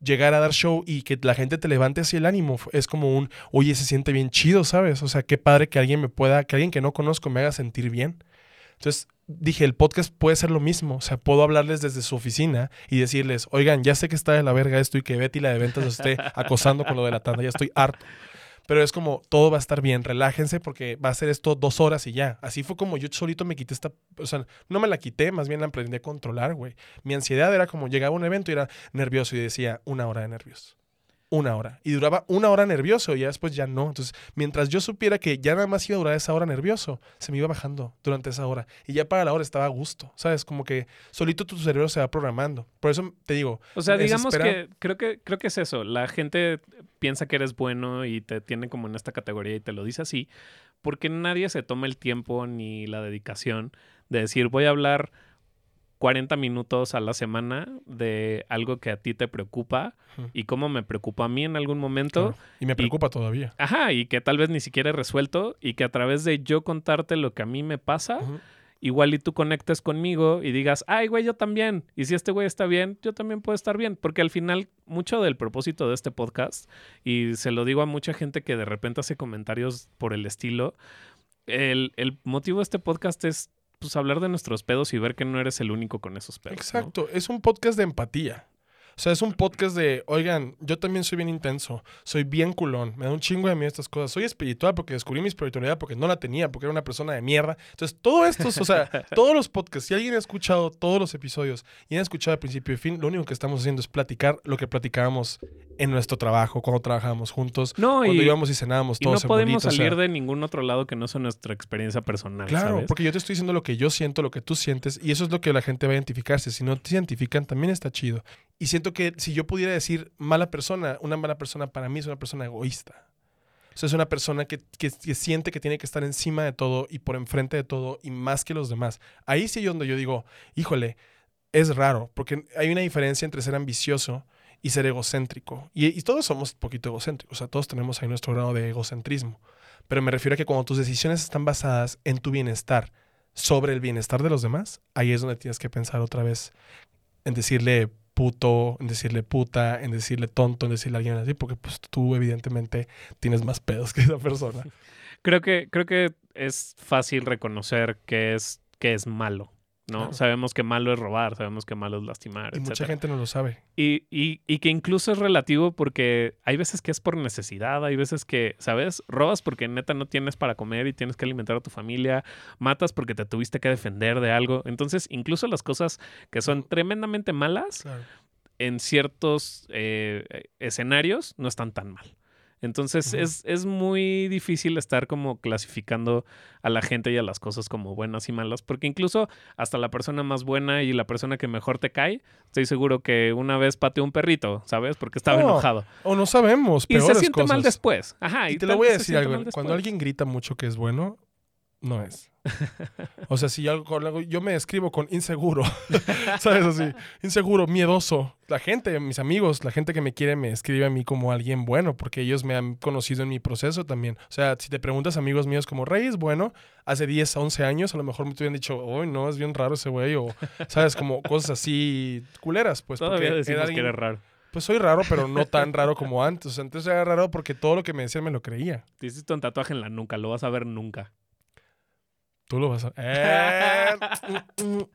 Speaker 1: llegar a dar show y que la gente te levante así el ánimo es como un, oye, se siente bien chido, ¿sabes? O sea, qué padre que alguien me pueda, que alguien que no conozco me haga sentir bien. Entonces dije, el podcast puede ser lo mismo. O sea, puedo hablarles desde su oficina y decirles, oigan, ya sé que está de la verga esto y que Betty la de ventas los esté acosando con lo de la tanda, ya estoy harto. Pero es como, todo va a estar bien, relájense porque va a ser esto dos horas y ya. Así fue como yo solito me quité esta, o sea, no me la quité, más bien la aprendí a controlar, güey. Mi ansiedad era como, llegaba a un evento y era nervioso y decía, una hora de nervios. Una hora. Y duraba una hora nervioso y ya después ya no. Entonces, mientras yo supiera que ya nada más iba a durar esa hora nervioso, se me iba bajando durante esa hora. Y ya para la hora estaba a gusto, ¿sabes? Como que solito tu cerebro se va programando. Por eso te digo,
Speaker 2: O sea, digamos que creo que creo que es eso. La gente piensa que eres bueno y te tiene como en esta categoría y te lo dice así, porque nadie se toma el tiempo ni la dedicación de decir voy a hablar 40 minutos a la semana de algo que a ti te preocupa y cómo me preocupa a mí en algún momento.
Speaker 1: Claro. Y me preocupa todavía.
Speaker 2: Ajá, y que tal vez ni siquiera he resuelto y que a través de yo contarte lo que a mí me pasa, igual y tú conectes conmigo y digas, ay, güey, yo también. Y si este güey está bien, yo también puedo estar bien. Porque al final, mucho del propósito de este podcast, y se lo digo a mucha gente que de repente hace comentarios por el estilo, el, el motivo de este podcast es pues hablar de nuestros pedos y ver que no eres el único con esos pedos.
Speaker 1: Exacto, es un podcast de empatía. O sea, es un podcast de, oigan, yo también soy bien intenso, soy bien culón, me da un chingo de miedo estas cosas. Soy espiritual porque descubrí mi espiritualidad porque no la tenía, porque era una persona de mierda. Entonces, todo esto, o sea, todos los podcasts, si alguien ha escuchado todos los episodios y ha escuchado de principio y fin, lo único que estamos haciendo es platicar lo que platicábamos en nuestro trabajo, cuando trabajábamos juntos,
Speaker 2: No,
Speaker 1: cuando
Speaker 2: y,
Speaker 1: íbamos y cenábamos
Speaker 2: y no
Speaker 1: todos
Speaker 2: podemos
Speaker 1: bolita, o sea,
Speaker 2: salir de ningún otro lado que no sea nuestra experiencia personal.
Speaker 1: Claro,
Speaker 2: ¿sabes?
Speaker 1: porque yo te estoy diciendo lo que yo siento, lo que tú sientes, y eso es lo que la gente va a identificarse. Si no te identifican, también está chido. Y siento que si yo pudiera decir mala persona, una mala persona para mí es una persona egoísta. O sea, es una persona que, que- que siente que tiene que estar encima de todo y por enfrente de todo y más que los demás. Ahí sí es donde yo digo, híjole, es raro, porque hay una diferencia entre ser ambicioso y ser egocéntrico. Y, y todos somos un poquito egocéntricos, o sea, todos tenemos ahí nuestro grado de egocentrismo. Pero me refiero a que cuando tus decisiones están basadas en tu bienestar sobre el bienestar de los demás, ahí es donde tienes que pensar otra vez en decirle puto, en decirle puta, en decirle tonto, en decirle a alguien así, porque pues tú evidentemente tienes más pedos que esa persona.
Speaker 2: Creo que, creo que es fácil reconocer que es, que es malo, ¿no?
Speaker 1: Claro.
Speaker 2: Sabemos que malo es robar, sabemos que malo es lastimar,
Speaker 1: Y mucha gente no lo sabe.
Speaker 2: Y, y, y que incluso es relativo porque hay veces que es por necesidad, hay veces que, ¿sabes? Robas porque neta no tienes para comer y tienes que alimentar a tu familia, matas porque te tuviste que defender de algo. Entonces, incluso las cosas que son tremendamente malas,
Speaker 1: Claro.
Speaker 2: en ciertos eh, escenarios no están tan mal. Entonces es, es muy difícil estar como clasificando a la gente y a las cosas como buenas y malas, porque incluso hasta la persona más buena y la persona que mejor te cae, estoy seguro que una vez pateó un perrito, ¿sabes? Porque estaba
Speaker 1: No,
Speaker 2: enojado.
Speaker 1: O no sabemos,
Speaker 2: Y se siente
Speaker 1: cosas.
Speaker 2: mal después. Ajá.
Speaker 1: Y te lo voy a decir algo. Cuando alguien grita mucho que es bueno, no es. O sea, si yo, yo me describo con inseguro, ¿sabes? Así, inseguro, miedoso. La gente, mis amigos, la gente que me quiere me escribe a mí como alguien bueno, porque ellos me han conocido en mi proceso también. O sea, si te preguntas amigos míos como Rey es bueno, hace 10, 11 años a lo mejor me hubieran dicho, uy, no, es bien raro ese güey, o, ¿sabes? Como cosas así culeras, pues.
Speaker 2: Todavía
Speaker 1: porque era
Speaker 2: que eres raro.
Speaker 1: Pues soy raro, pero no tan raro como antes. Antes era raro porque todo lo que me decían me lo creía.
Speaker 2: Te hiciste un tatuaje en la nuca, lo vas a ver nunca.
Speaker 1: Tú lo vas a... Eh,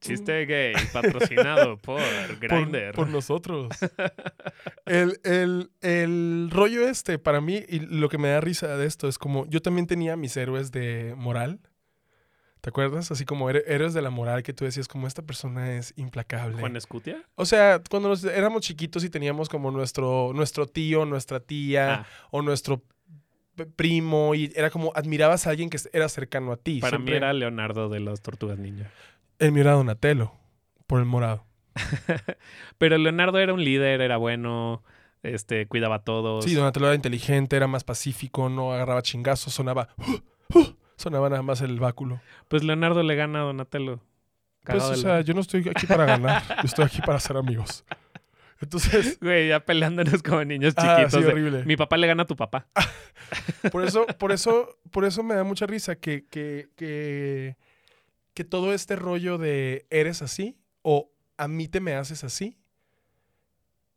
Speaker 2: Chiste gay, patrocinado por Grindr.
Speaker 1: por nosotros. El, el- el rollo este, para mí, y lo que me da risa de esto es como, yo también tenía mis héroes de moral. ¿Te acuerdas? Así como héro- héroes de la moral que tú decías, como esta persona es implacable.
Speaker 2: Juan Escutia.
Speaker 1: O sea, cuando nos- éramos chiquitos y teníamos como nuestro, nuestro tío, nuestra tía
Speaker 2: Ah,
Speaker 1: o nuestro primo y era como admirabas a alguien que era cercano a ti.
Speaker 2: para
Speaker 1: Siempre-
Speaker 2: mí era Leonardo de las Tortugas Ninja.
Speaker 1: El mío era Donatello, por el morado.
Speaker 2: Pero Leonardo era un líder, era bueno, este, cuidaba a todos.
Speaker 1: Sí, Donatello era inteligente, era más pacífico, no agarraba chingazos, sonaba... sonaba nada más el báculo.
Speaker 2: Pues Leonardo le gana a Donatello.
Speaker 1: Pues, o sea, yo no estoy aquí para ganar, yo estoy aquí para ser amigos. Entonces,
Speaker 2: Güey, ya peleándonos como niños
Speaker 1: ah,
Speaker 2: chiquitos. de,
Speaker 1: horrible.
Speaker 2: Mi papá le gana a tu papá.
Speaker 1: Por eso, por eso, por eso me da mucha risa que, que, que, que todo este rollo de eres así o a mí te me haces así,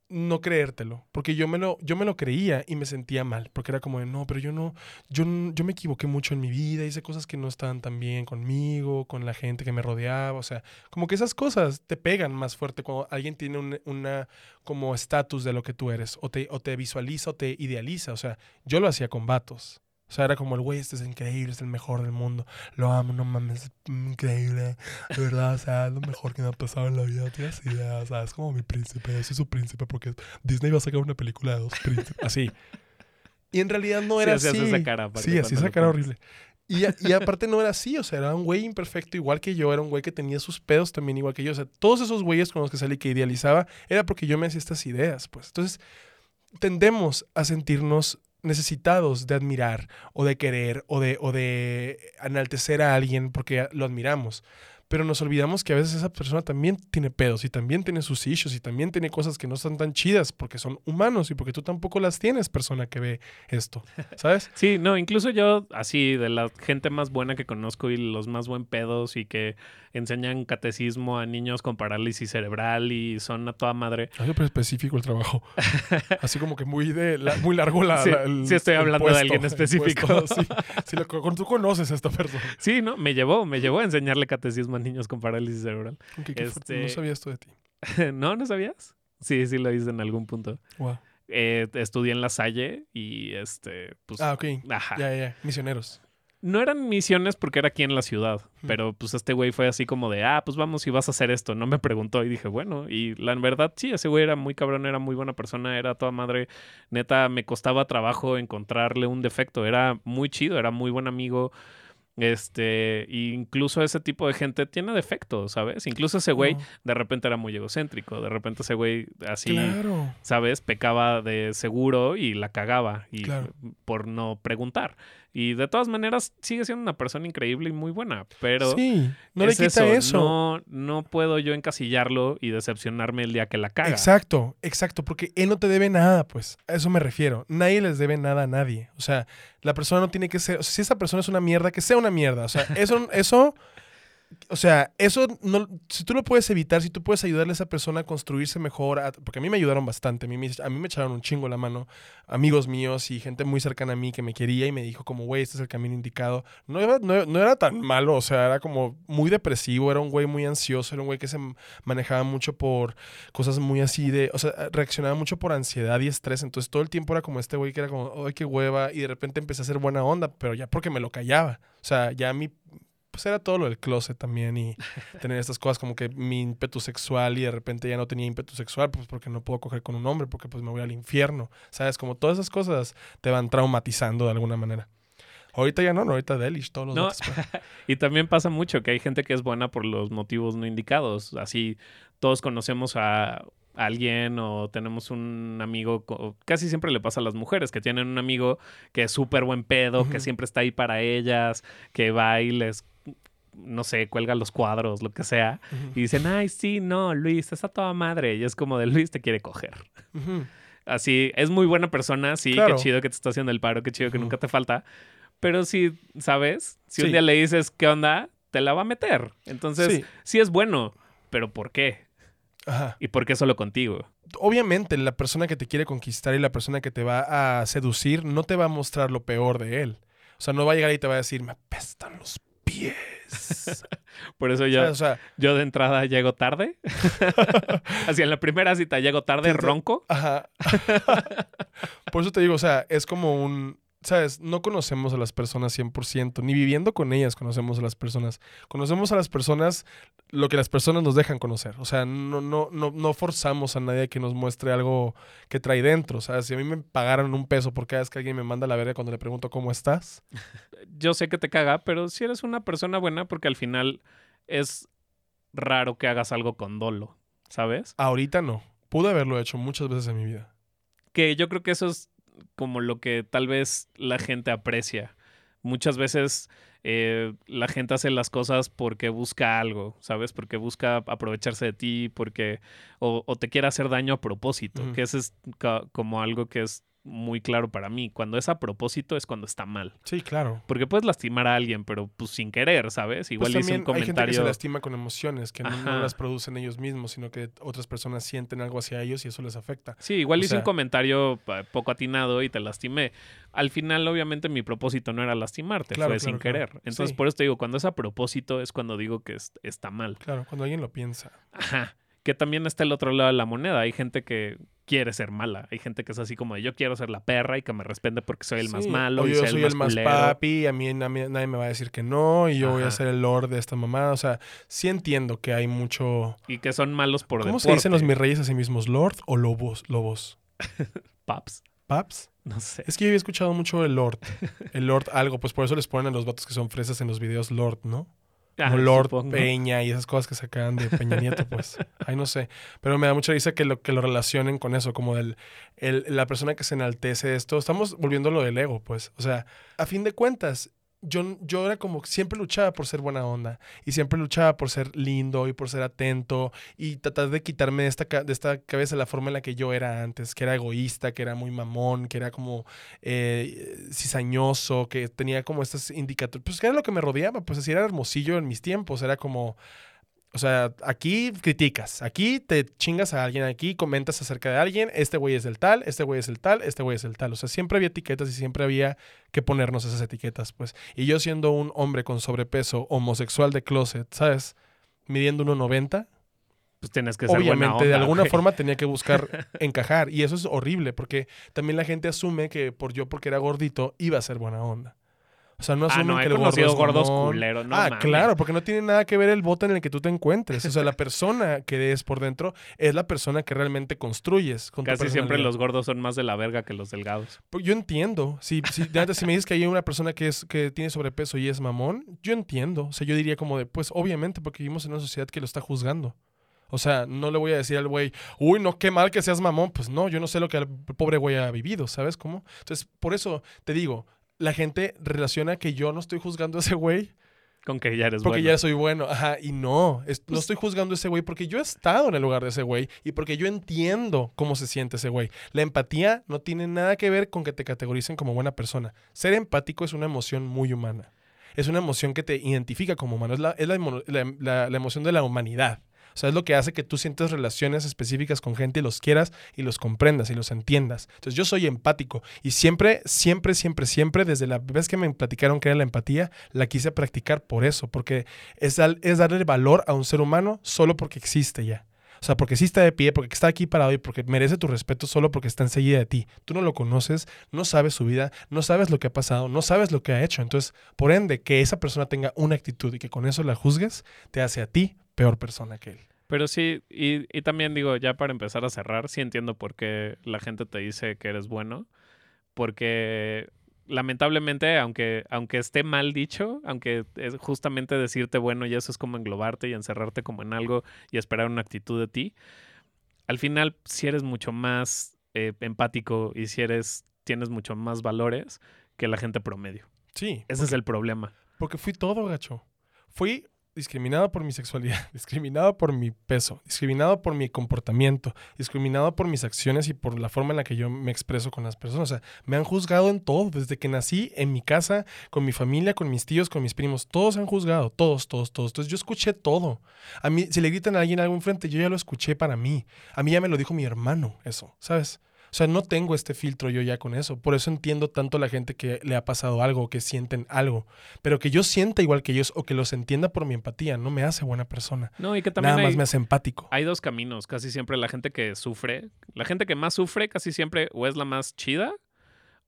Speaker 1: no creértelo. Porque yo me lo, yo me lo creía y me sentía mal. Porque era como de, no, pero yo no, yo, yo me equivoqué mucho en mi vida, hice cosas que no estaban tan bien conmigo, con la gente que me rodeaba. O sea, como que esas cosas te pegan más fuerte cuando alguien tiene un- una como estatus de lo que tú eres. O te, o te visualiza o te idealiza. O sea, yo lo hacía con vatos. O sea, era como el güey, este es increíble, es el mejor del mundo. Lo amo, no mames, es increíble. De verdad, o sea, es lo mejor que me ha pasado en la vida. Tienes o sea, es como mi príncipe, yo soy su príncipe porque Disney va a sacar una película de dos príncipes. Así. Y en realidad no
Speaker 2: Sí,
Speaker 1: era
Speaker 2: hacías
Speaker 1: así.
Speaker 2: esa cara,
Speaker 1: sí, así esa cara horrible. Y, a- y aparte no era así, o sea, era un güey imperfecto igual que yo, era un güey que tenía sus pedos también igual que yo. O sea, todos esos güeyes con los que salí que idealizaba era porque yo me hacía estas ideas, pues. Entonces, tendemos a sentirnos necesitados de admirar o de querer o de, o de enaltecer a alguien porque lo admiramos. Pero nos olvidamos que a veces esa persona también tiene pedos y también tiene sus issues y también tiene cosas que no están tan chidas porque son humanos y porque tú tampoco las tienes, persona que ve esto, ¿sabes?
Speaker 2: Sí, no, incluso yo, así, de la gente más buena que conozco y los más buen pedos y que enseñan catecismo a niños con parálisis cerebral y son a toda madre.
Speaker 1: Es súper específico el trabajo. Así como que muy de la- muy largo la,
Speaker 2: Sí,
Speaker 1: la- el-
Speaker 2: sí estoy hablando de alguien específico.
Speaker 1: puesto, sí. Sí, lo- con- tú conoces a esta persona.
Speaker 2: Sí, ¿no? Me llevó, me llevó a enseñarle catecismo a niños con parálisis cerebral.
Speaker 1: Ok, qué fuerte,
Speaker 2: Este-
Speaker 1: No sabía esto de ti.
Speaker 2: ¿No? ¿No sabías? Sí, sí lo hice en algún punto.
Speaker 1: Wow.
Speaker 2: Eh, estudié en La Salle y este, pues...
Speaker 1: Ah, ok.
Speaker 2: Ajá.
Speaker 1: Ya, ya. Misioneros.
Speaker 2: No eran misiones porque era aquí en la ciudad, pero pues este güey fue así como de, ah, pues vamos y vas a hacer esto. No me preguntó y dije, bueno, y la verdad, sí, ese güey era muy cabrón, era muy buena persona, era toda madre. Neta, me costaba trabajo encontrarle un defecto, era muy chido, era muy buen amigo. Este, incluso ese tipo de gente tiene defectos, ¿sabes? Incluso ese güey de repente era muy egocéntrico, de repente ese güey así,
Speaker 1: Claro.
Speaker 2: ¿sabes? Pecaba de seguro y la cagaba y
Speaker 1: Claro.
Speaker 2: por no preguntar. Y de todas maneras sigue siendo una persona increíble y muy buena, pero
Speaker 1: sí, no le quita eso.
Speaker 2: No, no puedo yo encasillarlo y decepcionarme el día que la caga.
Speaker 1: Exacto, exacto, porque él no te debe nada, pues. A eso me refiero. Nadie les debe nada a nadie. O sea, la persona no tiene que ser. O sea, si esa persona es una mierda, que sea una mierda. O sea, eso, eso. O sea, eso no, si tú lo puedes evitar, si tú puedes ayudarle a esa persona a construirse mejor, porque a mí me ayudaron bastante, a mí, me, a mí me echaron un chingo la mano, amigos míos y gente muy cercana a mí que me quería y me dijo como, güey, este es el camino indicado. No era, no, no era tan malo, o sea, era como muy depresivo, era un güey muy ansioso, era un güey que se manejaba mucho por cosas muy así de, o sea, reaccionaba mucho por ansiedad y estrés, entonces todo el tiempo era como este güey que era como, ay, qué hueva, y de repente empecé a hacer buena onda, pero ya porque me lo callaba, o sea, ya mí, pues era todo lo del closet también y tener estas cosas como que mi ímpetu sexual y de repente ya no tenía ímpetu sexual, pues porque no puedo coger con un hombre, porque pues me voy al infierno, ¿sabes? Como todas esas cosas te van traumatizando de alguna manera. Ahorita ya no, no ahorita Delish, todos los
Speaker 2: No.
Speaker 1: vatos, pues.
Speaker 2: Y también pasa mucho que hay gente que es buena por los motivos no indicados. Así todos conocemos a alguien o tenemos un amigo, casi siempre le pasa a las mujeres que tienen un amigo que es súper buen pedo, que siempre está ahí para ellas, que va y les, no sé, cuelga los cuadros, lo que sea. Y dicen, ay, sí, no, Luis, está toda madre. Y es como de Luis te quiere coger. Así, es muy buena persona, sí,
Speaker 1: Claro.
Speaker 2: qué chido que te está haciendo el paro, qué chido que nunca te falta. Pero si, ¿sabes? Si un día le dices, ¿qué onda? Te la va a meter. Entonces,
Speaker 1: Sí.
Speaker 2: sí, es bueno, pero ¿por qué?
Speaker 1: Ajá.
Speaker 2: ¿Y por qué solo contigo?
Speaker 1: Obviamente, la persona que te quiere conquistar y la persona que te va a seducir no te va a mostrar lo peor de él. O sea, no va a llegar y te va a decir, me apestan los pies.
Speaker 2: Por eso yo,
Speaker 1: ¿Sabes? O sea,
Speaker 2: yo de entrada llego tarde. Así en la primera cita llego tarde, ronco.
Speaker 1: Ajá. Por eso te digo, o sea, es como un, ¿sabes? No conocemos a las personas 100%, ni viviendo con ellas conocemos a las personas. Conocemos a las personas lo que las personas nos dejan conocer. O sea, no, no, no, no forzamos a nadie que nos muestre algo que trae dentro. O sea, si a mí me pagaran un peso por cada vez que alguien me manda la verga cuando le pregunto cómo estás,
Speaker 2: Yo sé que te caga, pero si eres una persona buena porque al final es raro que hagas algo con dolo, ¿sabes?
Speaker 1: ahorita no. Pude haberlo hecho muchas veces en mi vida.
Speaker 2: que yo creo que eso es como lo que tal vez la gente aprecia. Muchas veces eh, la gente hace las cosas porque busca algo, ¿sabes? Porque busca aprovecharse de ti, porque o, o te quiere hacer daño a propósito, que eso es como algo que es muy claro para mí. Cuando es a propósito es cuando está mal.
Speaker 1: Sí, claro.
Speaker 2: Porque puedes lastimar a alguien, pero pues sin querer, ¿sabes? Igual
Speaker 1: Pues
Speaker 2: hice un
Speaker 1: hay gente que se
Speaker 2: comentario.
Speaker 1: lastima con emociones, que no, las producen ellos mismos, sino que otras personas sienten algo hacia ellos y eso les afecta.
Speaker 2: Sí, igual
Speaker 1: O
Speaker 2: hice un comentario pa- poco atinado y te lastimé. Al final, obviamente, mi propósito no era lastimarte,
Speaker 1: Claro,
Speaker 2: fue
Speaker 1: claro,
Speaker 2: sin
Speaker 1: claro.
Speaker 2: querer. Entonces,
Speaker 1: Sí.
Speaker 2: por eso te digo, cuando es a propósito es cuando digo que es- está mal.
Speaker 1: Claro, cuando alguien lo piensa.
Speaker 2: Ajá. Que también está el otro lado de la moneda. Hay gente que quiere ser mala. Hay gente que es así como de yo quiero ser la perra y que me respende porque soy el más malo
Speaker 1: o
Speaker 2: y
Speaker 1: yo
Speaker 2: soy
Speaker 1: soy
Speaker 2: el más,
Speaker 1: el más papi, a mí, a mí nadie me va a decir que no, y yo voy a ser el lord de esta mamada. O sea, sí entiendo que hay mucho.
Speaker 2: Y que son malos por
Speaker 1: ¿Cómo
Speaker 2: deporte.
Speaker 1: se dicen los mis reyes a sí mismos? ¿Lord o lobos? Lobos.
Speaker 2: Paps.
Speaker 1: ¿Paps?
Speaker 2: No sé.
Speaker 1: Es que yo había escuchado mucho el Lord. El Lord algo, pues por eso les ponen a los vatos que son fresas en los videos Lord, ¿no?
Speaker 2: Ah,
Speaker 1: Como Lord
Speaker 2: supongo.
Speaker 1: Peña y esas cosas que sacan de Peña Nieto, pues. Ay, no sé. Pero me da mucha risa que lo, que lo relacionen con eso, como del el- la persona que se enaltece esto. Estamos volviendo a lo del ego, pues. O sea, a fin de cuentas, yo, yo era como, siempre luchaba por ser buena onda y siempre luchaba por ser lindo y por ser atento y tratar de quitarme de esta, de esta cabeza la forma en la que yo era antes, que era egoísta, que era muy mamón, que era como eh, cizañoso, que tenía como estos indicadores, pues que era lo que me rodeaba, pues así era hermosillo en mis tiempos, era como... O sea, aquí criticas, aquí te chingas a alguien, aquí comentas acerca de alguien, este güey es el tal, este güey es el tal, este güey es el tal. O sea, siempre había etiquetas y siempre había que ponernos esas etiquetas, pues. Y yo siendo un hombre con sobrepeso, homosexual de closet, ¿sabes? Midiendo 1,90,
Speaker 2: Pues tienes que ser buena
Speaker 1: obviamente de
Speaker 2: onda,
Speaker 1: alguna
Speaker 2: güey.
Speaker 1: forma tenía que buscar encajar. Y eso es horrible, porque también la gente asume que por yo, porque era gordito, iba a ser buena onda. O sea, no
Speaker 2: Ah,
Speaker 1: asumen
Speaker 2: no, he
Speaker 1: que el gordo es
Speaker 2: gordos culeros, no
Speaker 1: ah,
Speaker 2: mames.
Speaker 1: claro, porque no tiene nada que ver el bote en el que tú te encuentres. O sea, la persona que eres por dentro es la persona que realmente construyes. Con tu
Speaker 2: Casi siempre los gordos son más de la verga que los delgados.
Speaker 1: Pues Yo entiendo. Si, si, si me dices que hay una persona que, es, que tiene sobrepeso y es mamón, yo entiendo. O sea, yo diría como de, pues obviamente, porque vivimos en una sociedad que lo está juzgando. O sea, no le voy a decir al güey, uy, no, qué mal que seas mamón. Pues no, yo no sé lo que el pobre güey ha vivido, ¿sabes cómo? Entonces, por eso te digo, la gente relaciona que yo no estoy juzgando a ese güey
Speaker 2: Con que ya eres
Speaker 1: porque
Speaker 2: bueno.
Speaker 1: ya soy bueno. Ajá, y no, es- no estoy juzgando a ese güey porque yo he estado en el lugar de ese güey y porque yo entiendo cómo se siente ese güey. La empatía no tiene nada que ver con que te categoricen como buena persona. Ser empático es una emoción muy humana. Es una emoción que te identifica como humano. Es la, es la emo- la- la- la emoción de la humanidad. O sea, es lo que hace que tú sientas relaciones específicas con gente y los quieras y los comprendas y los entiendas. Entonces yo soy empático y siempre, siempre, siempre, siempre, desde la vez que me platicaron que era la empatía, la quise practicar por eso, porque es, es darle valor a un ser humano solo porque existe ya. O sea, porque sí está de pie, porque está aquí parado y porque merece tu respeto solo porque está enseguida de ti. Tú no lo conoces, no sabes su vida, no sabes lo que ha pasado, no sabes lo que ha hecho. Entonces, por ende, que esa persona tenga una actitud y que con eso la juzgues, te hace a ti peor persona que él.
Speaker 2: Pero sí, y, y también digo, ya para empezar a cerrar, sí entiendo por qué la gente te dice que eres bueno. Porque lamentablemente, aunque, aunque esté mal dicho, aunque es justamente decirte bueno y eso es como englobarte y encerrarte como en algo y esperar una actitud de ti, al final si eres mucho más eh, empático y si eres, tienes mucho más valores que la gente promedio.
Speaker 1: Sí,
Speaker 2: Ese es el problema.
Speaker 1: Porque fui todo, gacho. Fui discriminado por mi sexualidad, discriminado por mi peso, discriminado por mi comportamiento, discriminado por mis acciones y por la forma en la que yo me expreso con las personas. O sea, me han juzgado en todo, desde que nací, en mi casa, con mi familia, con mis tíos, con mis primos. Todos han juzgado, todos, todos, todos. Entonces yo escuché todo. A mí, si le gritan a alguien algo enfrente, yo ya lo escuché para mí. A mí ya me lo dijo mi hermano, eso, ¿sabes? O sea, no tengo este filtro yo ya con eso. Por eso entiendo tanto a la gente que le ha pasado algo, que sienten algo. Pero que yo sienta igual que ellos o que los entienda por mi empatía no me hace buena persona.
Speaker 2: No, y que también
Speaker 1: Nada más me hace empático.
Speaker 2: Hay dos caminos, casi siempre la gente que sufre, la gente que más sufre casi siempre o es la más chida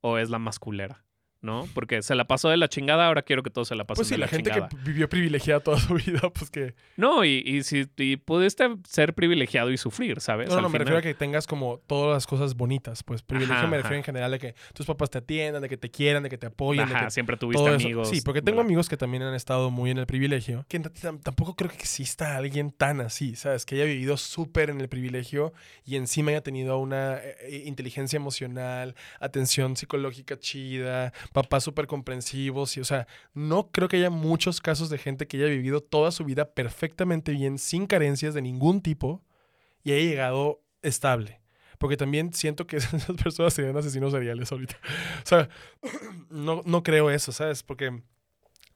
Speaker 2: o es la más culera, ¿no? Porque se la pasó de la chingada, ahora quiero que todos se la pasen
Speaker 1: Pues sí,
Speaker 2: de la,
Speaker 1: la gente
Speaker 2: chingada.
Speaker 1: que vivió privilegiada toda su vida, pues que...
Speaker 2: No, y, y si y pudiste ser privilegiado y sufrir, ¿sabes?
Speaker 1: No, no,
Speaker 2: Al
Speaker 1: me
Speaker 2: final.
Speaker 1: refiero a que tengas como todas las cosas bonitas. Pues privilegio
Speaker 2: Ajá,
Speaker 1: me refiero
Speaker 2: ajá.
Speaker 1: en general de que tus papás te atiendan, de que te quieran, de que te apoyen, de
Speaker 2: Ajá,
Speaker 1: que
Speaker 2: siempre tuviste
Speaker 1: eso.
Speaker 2: amigos.
Speaker 1: Sí, porque tengo amigos que también han estado muy en el privilegio. Que tam- tampoco creo que exista alguien tan así, ¿sabes? Que haya vivido súper en el privilegio y encima haya tenido una eh, inteligencia emocional, atención psicológica chida, papás súper comprensivos. Y, o sea, no creo que haya muchos casos de gente que haya vivido toda su vida perfectamente bien, sin carencias de ningún tipo y haya llegado estable. Porque también siento que esas personas serían asesinos seriales ahorita. O sea, no, no creo eso, ¿sabes? Porque,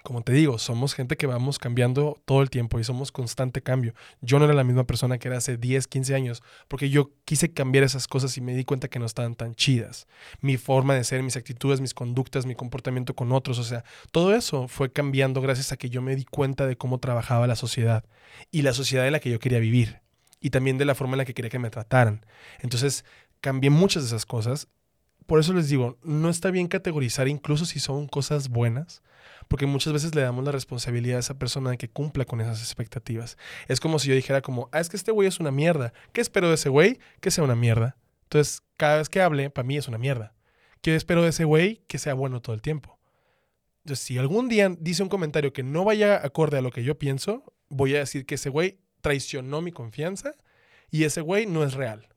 Speaker 1: como te digo, somos gente que vamos cambiando todo el tiempo y somos constante cambio. Yo no era la misma persona que era hace 10, 15 años, porque yo quise cambiar esas cosas y me di cuenta que no estaban tan chidas. Mi forma de ser, mis actitudes, mis conductas, mi comportamiento con otros, o sea, todo eso fue cambiando gracias a que yo me di cuenta de cómo trabajaba la sociedad y la sociedad en la que yo quería vivir y también de la forma en la que quería que me trataran. Entonces, cambié muchas de esas cosas. Por eso les digo, no está bien categorizar incluso si son cosas buenas, porque muchas veces le damos la responsabilidad a esa persona de que cumpla con esas expectativas. Es como si yo dijera como, ah, es que este güey es una mierda. ¿Qué espero de ese güey? Que sea una mierda. Entonces, cada vez que hable, para mí es una mierda. ¿Qué espero de ese güey? Que sea bueno todo el tiempo. Entonces, si algún día dice un comentario que no vaya acorde a lo que yo pienso, voy a decir que ese güey traicionó mi confianza y ese güey no es real.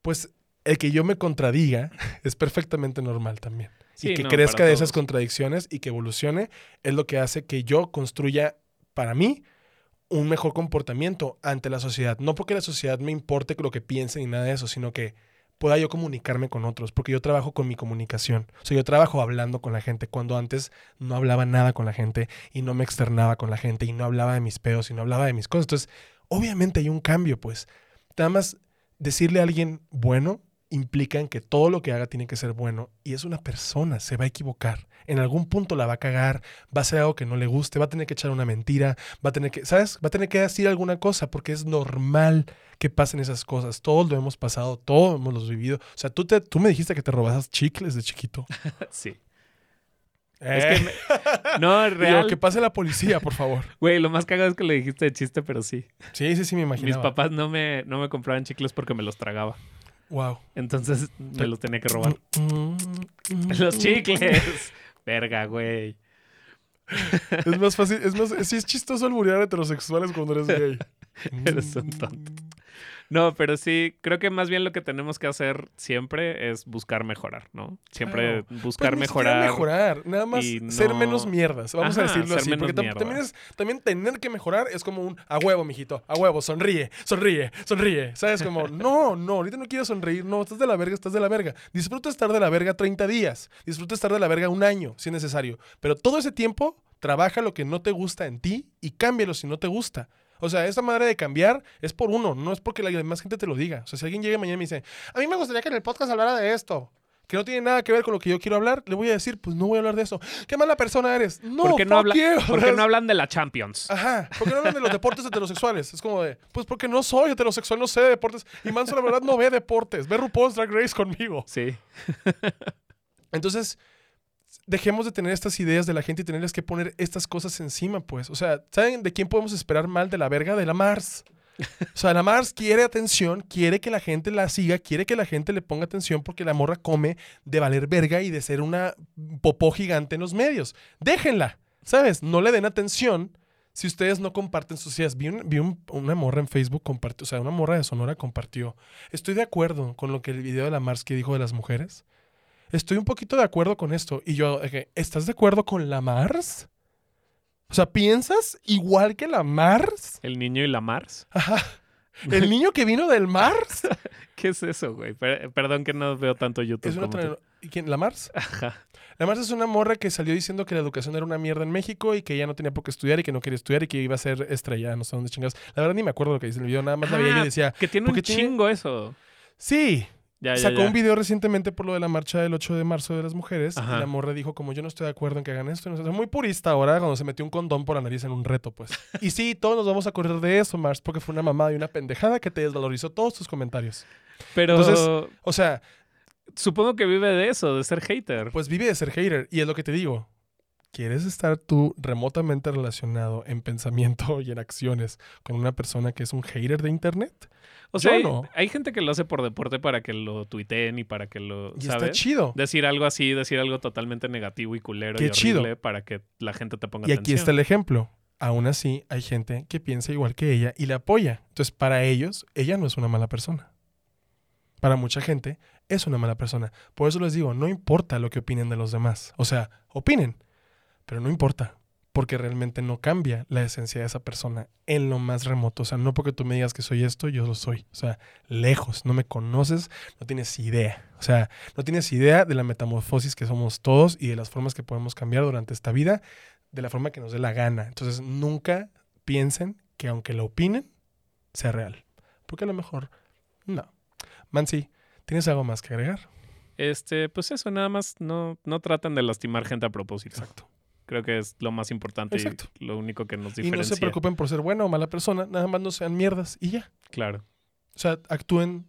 Speaker 1: Pues el que yo me contradiga es perfectamente normal también.
Speaker 2: Sí,
Speaker 1: y que
Speaker 2: no,
Speaker 1: crezca de esas contradicciones y que evolucione es lo que hace que yo construya, para mí, un mejor comportamiento ante la sociedad. No porque la sociedad me importe lo que piense ni nada de eso, sino que pueda yo comunicarme con otros, porque yo trabajo con mi comunicación. O sea, yo trabajo hablando con la gente, cuando antes no hablaba nada con la gente y no me externaba con la gente y no hablaba de mis pedos y no hablaba de mis cosas. Entonces, obviamente hay un cambio, pues. Nada más decirle a alguien bueno implica en que todo lo que haga tiene que ser bueno y es una persona, se va a equivocar. En algún punto la va a cagar, va a hacer algo que no le guste, va a tener que echar una mentira, va a tener que, ¿sabes? Va a tener que decir alguna cosa porque es normal que pasen esas cosas. Todos lo hemos pasado, todos hemos los vivido. O sea, tú, te, tú me dijiste que te robabas chicles de chiquito.
Speaker 2: Sí.
Speaker 1: Eh,
Speaker 2: Es que me- no, es
Speaker 1: digo,
Speaker 2: real.
Speaker 1: que pase la policía, por favor.
Speaker 2: Güey, lo más cagado es que le dijiste de chiste, pero sí.
Speaker 1: Sí, sí, sí, me
Speaker 2: Mis
Speaker 1: imaginaba.
Speaker 2: papás no me, no me compraban chicles porque me los tragaba.
Speaker 1: Wow.
Speaker 2: Entonces me los tenía que robar.
Speaker 1: Mm, mm,
Speaker 2: Los chicles. Verga, güey.
Speaker 1: Es más fácil, es más, sí es chistoso alburear a heterosexuales cuando eres gay.
Speaker 2: Eres un tonto. No, pero sí, creo que más bien lo que tenemos que hacer siempre es buscar mejorar, ¿no? Siempre
Speaker 1: Pues
Speaker 2: buscar
Speaker 1: siquiera
Speaker 2: mejorar.
Speaker 1: mejorar, nada más ser
Speaker 2: no-
Speaker 1: menos mierdas, vamos a decirlo así, porque tam- también es también tener que mejorar es como un a huevo, mijito, a huevo, sonríe, sonríe, sonríe, ¿sabes? Como no, no, ahorita no quiero sonreír, no, estás de la verga, estás de la verga. Disfruta estar de la verga 30 días, disfruta estar de la verga un año, si es necesario, pero todo ese tiempo trabaja lo que no te gusta en ti y cámbialo si no te gusta. O sea, esa manera de cambiar es por uno, no es porque la demás gente te lo diga. O sea, si alguien llega mañana y me dice, a mí me gustaría que en el podcast hablara de esto, que no tiene nada que ver con lo que yo quiero hablar, le voy a decir, pues no voy a hablar de eso. ¿Qué mala persona eres? No,
Speaker 2: ¿Por qué no, habla- por qué no hablan de la Champions?
Speaker 1: Ajá, ¿por qué no hablan de los deportes heterosexuales? Es como de, pues porque no soy heterosexual, no sé de deportes. Y Manso, la verdad, no ve deportes. Ve RuPaul's Drag Race conmigo.
Speaker 2: Sí.
Speaker 1: Entonces, dejemos de tener estas ideas de la gente y tenerles que poner estas cosas encima, pues. O sea, ¿saben de quién podemos esperar mal de la verga? De la Mars. O sea, la Mars quiere atención, quiere que la gente la siga, quiere que la gente le ponga atención porque la morra come de valer verga y de ser una popó gigante en los medios. Déjenla, ¿sabes? No le den atención si ustedes no comparten sus ideas. Vi, vi un- una morra en Facebook compartió, o sea, una morra de Sonora compartió. Estoy de acuerdo con lo que el video de la Mars que dijo de las mujeres. Estoy un poquito de acuerdo con esto. Y yo, dije, ¿estás de acuerdo con la Mars? O sea, ¿piensas igual que la Mars?
Speaker 2: El niño y la Mars.
Speaker 1: Ajá. ¿El niño que vino del Mars?
Speaker 2: ¿Qué es eso, güey? Per- perdón que no veo tanto YouTube.
Speaker 1: Es una
Speaker 2: como tú.
Speaker 1: tra- ¿Y quién? ¿La Mars?
Speaker 2: Ajá.
Speaker 1: La Mars es una morra que salió diciendo que la educación era una mierda en México y que ella no tenía por qué estudiar y que no quería estudiar y que iba a ser estrella, no sé dónde chingas. La verdad ni me acuerdo lo que dice en el video, nada más la veía y
Speaker 2: Ah,
Speaker 1: decía,
Speaker 2: Que tiene un
Speaker 1: tiene-
Speaker 2: chingo eso.
Speaker 1: sí,
Speaker 2: Ya,
Speaker 1: Sacó
Speaker 2: ya.
Speaker 1: un video recientemente por lo de la marcha del 8 de marzo de las mujeres
Speaker 2: Ajá.
Speaker 1: y la morra dijo como yo no estoy de acuerdo en que hagan esto. no sea, muy purista ahora cuando se metió un condón por la nariz en un reto, pues. y sí, todos nos vamos a correr de eso, Mars, porque fue una mamada y una pendejada que te desvalorizó todos tus comentarios.
Speaker 2: Pero
Speaker 1: Entonces- O sea,
Speaker 2: supongo que vive de eso, de ser hater.
Speaker 1: pues vive de ser hater y es lo que te digo. ¿Quieres estar tú remotamente relacionado en pensamiento y en acciones con una persona que es un hater de internet?
Speaker 2: o sea, hay,
Speaker 1: no.
Speaker 2: hay gente que lo hace por deporte para que lo tuiteen y para que lo,
Speaker 1: Y está chido.
Speaker 2: Decir algo así, decir algo totalmente negativo y culero
Speaker 1: Qué
Speaker 2: y
Speaker 1: chido.
Speaker 2: horrible para que la gente te ponga
Speaker 1: Y aquí
Speaker 2: atención.
Speaker 1: está el ejemplo. Aún así, hay gente que piensa igual que ella y la apoya. Entonces, para ellos, ella no es una mala persona. Para mucha gente, es una mala persona. Por eso les digo, no importa lo que opinen de los demás. O sea, opinen, pero no importa. Porque realmente no cambia la esencia de esa persona en lo más remoto. O sea, no porque tú me digas que soy esto, yo lo soy. O sea, lejos, no me conoces, no tienes idea. O sea, no tienes idea de la metamorfosis que somos todos y de las formas que podemos cambiar durante esta vida de la forma que nos dé la gana. Entonces, nunca piensen que aunque lo opinen, sea real. Porque a lo mejor, no. Mansi, ¿tienes algo más que agregar?
Speaker 2: Este, pues eso, nada más no, no traten de lastimar gente a propósito.
Speaker 1: Exacto.
Speaker 2: Creo que es lo más importante
Speaker 1: Exacto.
Speaker 2: y lo único que nos
Speaker 1: Y
Speaker 2: diferencia.
Speaker 1: no se preocupen por ser buena o mala persona, nada más no sean mierdas y ya.
Speaker 2: Claro.
Speaker 1: O sea, actúen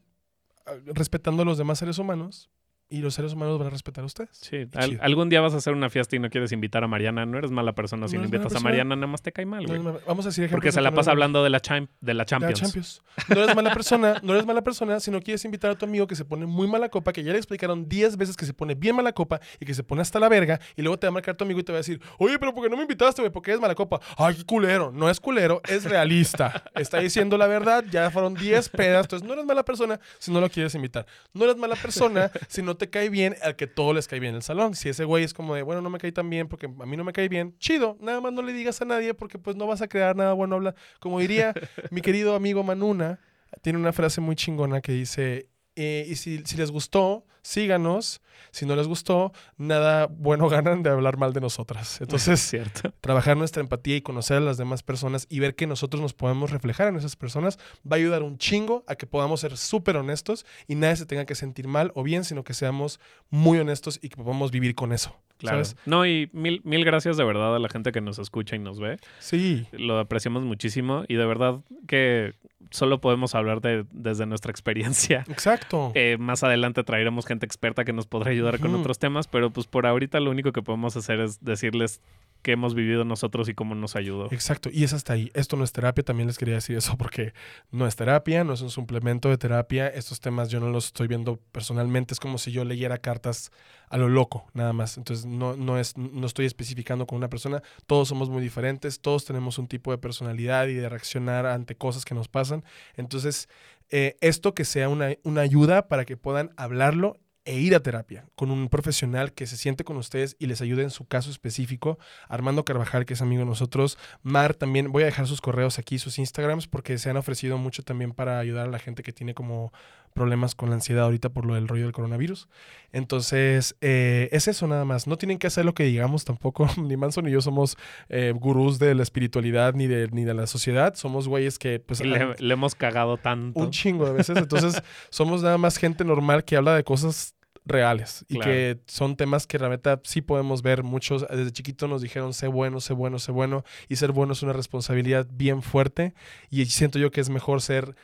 Speaker 1: ah, respetando a los demás seres humanos y los seres humanos van a respetar a ustedes.
Speaker 2: Sí. Al- algún día vas a hacer una fiesta y no quieres invitar a Mariana. No eres mala persona si
Speaker 1: No
Speaker 2: invitas a. Mariana, nada más te cae mal, güey.
Speaker 1: vamos a decir ejemplos
Speaker 2: Porque se la pasa hablando de la, champ- de la
Speaker 1: de la
Speaker 2: Champions.
Speaker 1: Champions. No eres mala persona, no eres mala persona si no quieres invitar a tu amigo que se pone muy mala copa, que ya le explicaron 10 veces que se pone bien mala copa y que se pone hasta la verga, y luego te va a marcar tu amigo y te va a decir, oye, pero ¿por qué no me invitaste, güey? Porque eres mala copa. Ay, qué culero. No es culero, es realista. Está diciendo la verdad, ya fueron 10 pedas, entonces no eres mala persona si no lo quieres invitar. No eres mala persona si no no te cae bien al que todo les cae bien en el salón. Si ese güey es como de, bueno, no me cae tan bien porque a mí no me cae bien, chido, nada más no le digas a nadie porque pues no vas a crear nada bueno hablar. Como diría mi querido amigo Manuna, tiene una frase muy chingona que dice, eh, y si, si les gustó, síganos. Si no les gustó, nada bueno ganan de hablar mal de nosotras.
Speaker 2: Es
Speaker 1: Entonces,
Speaker 2: cierto.
Speaker 1: trabajar nuestra empatía y conocer a las demás personas y ver que nosotros nos podemos reflejar en esas personas va a ayudar un chingo a que podamos ser súper honestos y nadie se tenga que sentir mal o bien, sino que seamos muy honestos y que podamos vivir con eso.
Speaker 2: Claro.
Speaker 1: ¿sabes?
Speaker 2: No, y mil, mil gracias de verdad a la gente que nos escucha y nos ve.
Speaker 1: Sí,
Speaker 2: Lo apreciamos muchísimo y de verdad que solo podemos hablar de, desde nuestra experiencia.
Speaker 1: exacto.
Speaker 2: Eh, más adelante traeremos gente experta que nos podrá ayudar con otros temas, pero pues por ahorita lo único que podemos hacer es decirles qué hemos vivido nosotros y cómo nos ayudó.
Speaker 1: Exacto, y es hasta ahí. Esto no es terapia, también les quería decir eso porque no es terapia, no es un suplemento de terapia. Estos temas yo no los estoy viendo personalmente, es como si yo leyera cartas a lo loco, nada más. Entonces no, no, es, no estoy especificando con una persona, todos somos muy diferentes, todos tenemos un tipo de personalidad y de reaccionar ante cosas que nos pasan. Entonces, eh, esto que sea una, una ayuda para que puedan hablarlo e ir a terapia con un profesional que se siente con ustedes y les ayude en su caso específico. Armando Carvajal, que es amigo de nosotros. Mar también, voy a dejar sus correos aquí, sus Instagrams, porque se han ofrecido mucho también para ayudar a la gente que tiene como problemas con la ansiedad ahorita por lo del rollo del coronavirus. Entonces, eh, es eso nada más. No tienen que hacer lo que digamos tampoco. Ni Manson ni yo somos eh, gurús de la espiritualidad ni de, ni de la sociedad. Somos güeyes que pues
Speaker 2: le,
Speaker 1: han-
Speaker 2: le hemos cagado tanto.
Speaker 1: un chingo de veces. Entonces, somos nada más gente normal que habla de cosas reales y
Speaker 2: Claro.
Speaker 1: que son temas que realmente sí podemos ver. Muchos desde chiquito nos dijeron sé bueno, sé bueno, sé bueno. Y ser bueno es una responsabilidad bien fuerte. Y siento yo que es mejor ser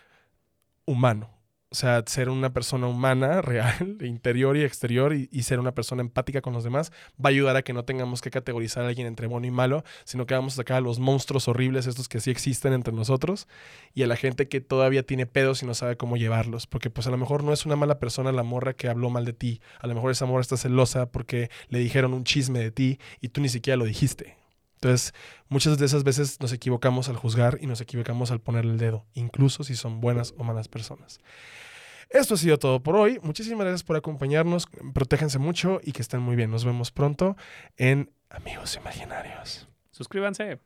Speaker 1: humano. O sea, ser una persona humana, real, interior y exterior, y, y ser una persona empática con los demás, va a ayudar a que no tengamos que categorizar a alguien entre bueno y malo, sino que vamos a sacar a los monstruos horribles, estos que sí existen entre nosotros, y a la gente que todavía tiene pedos y no sabe cómo llevarlos. Porque pues a lo mejor no es una mala persona la morra que habló mal de ti. A lo mejor esa morra está celosa porque le dijeron un chisme de ti y tú ni siquiera lo dijiste. Entonces, muchas de esas veces nos equivocamos al juzgar y nos equivocamos al poner el dedo, incluso si son buenas o malas personas. Esto ha sido todo por hoy. Muchísimas gracias por acompañarnos. Protéjense mucho y que estén muy bien. Nos vemos pronto en Amigos Imaginarios.
Speaker 2: Suscríbanse.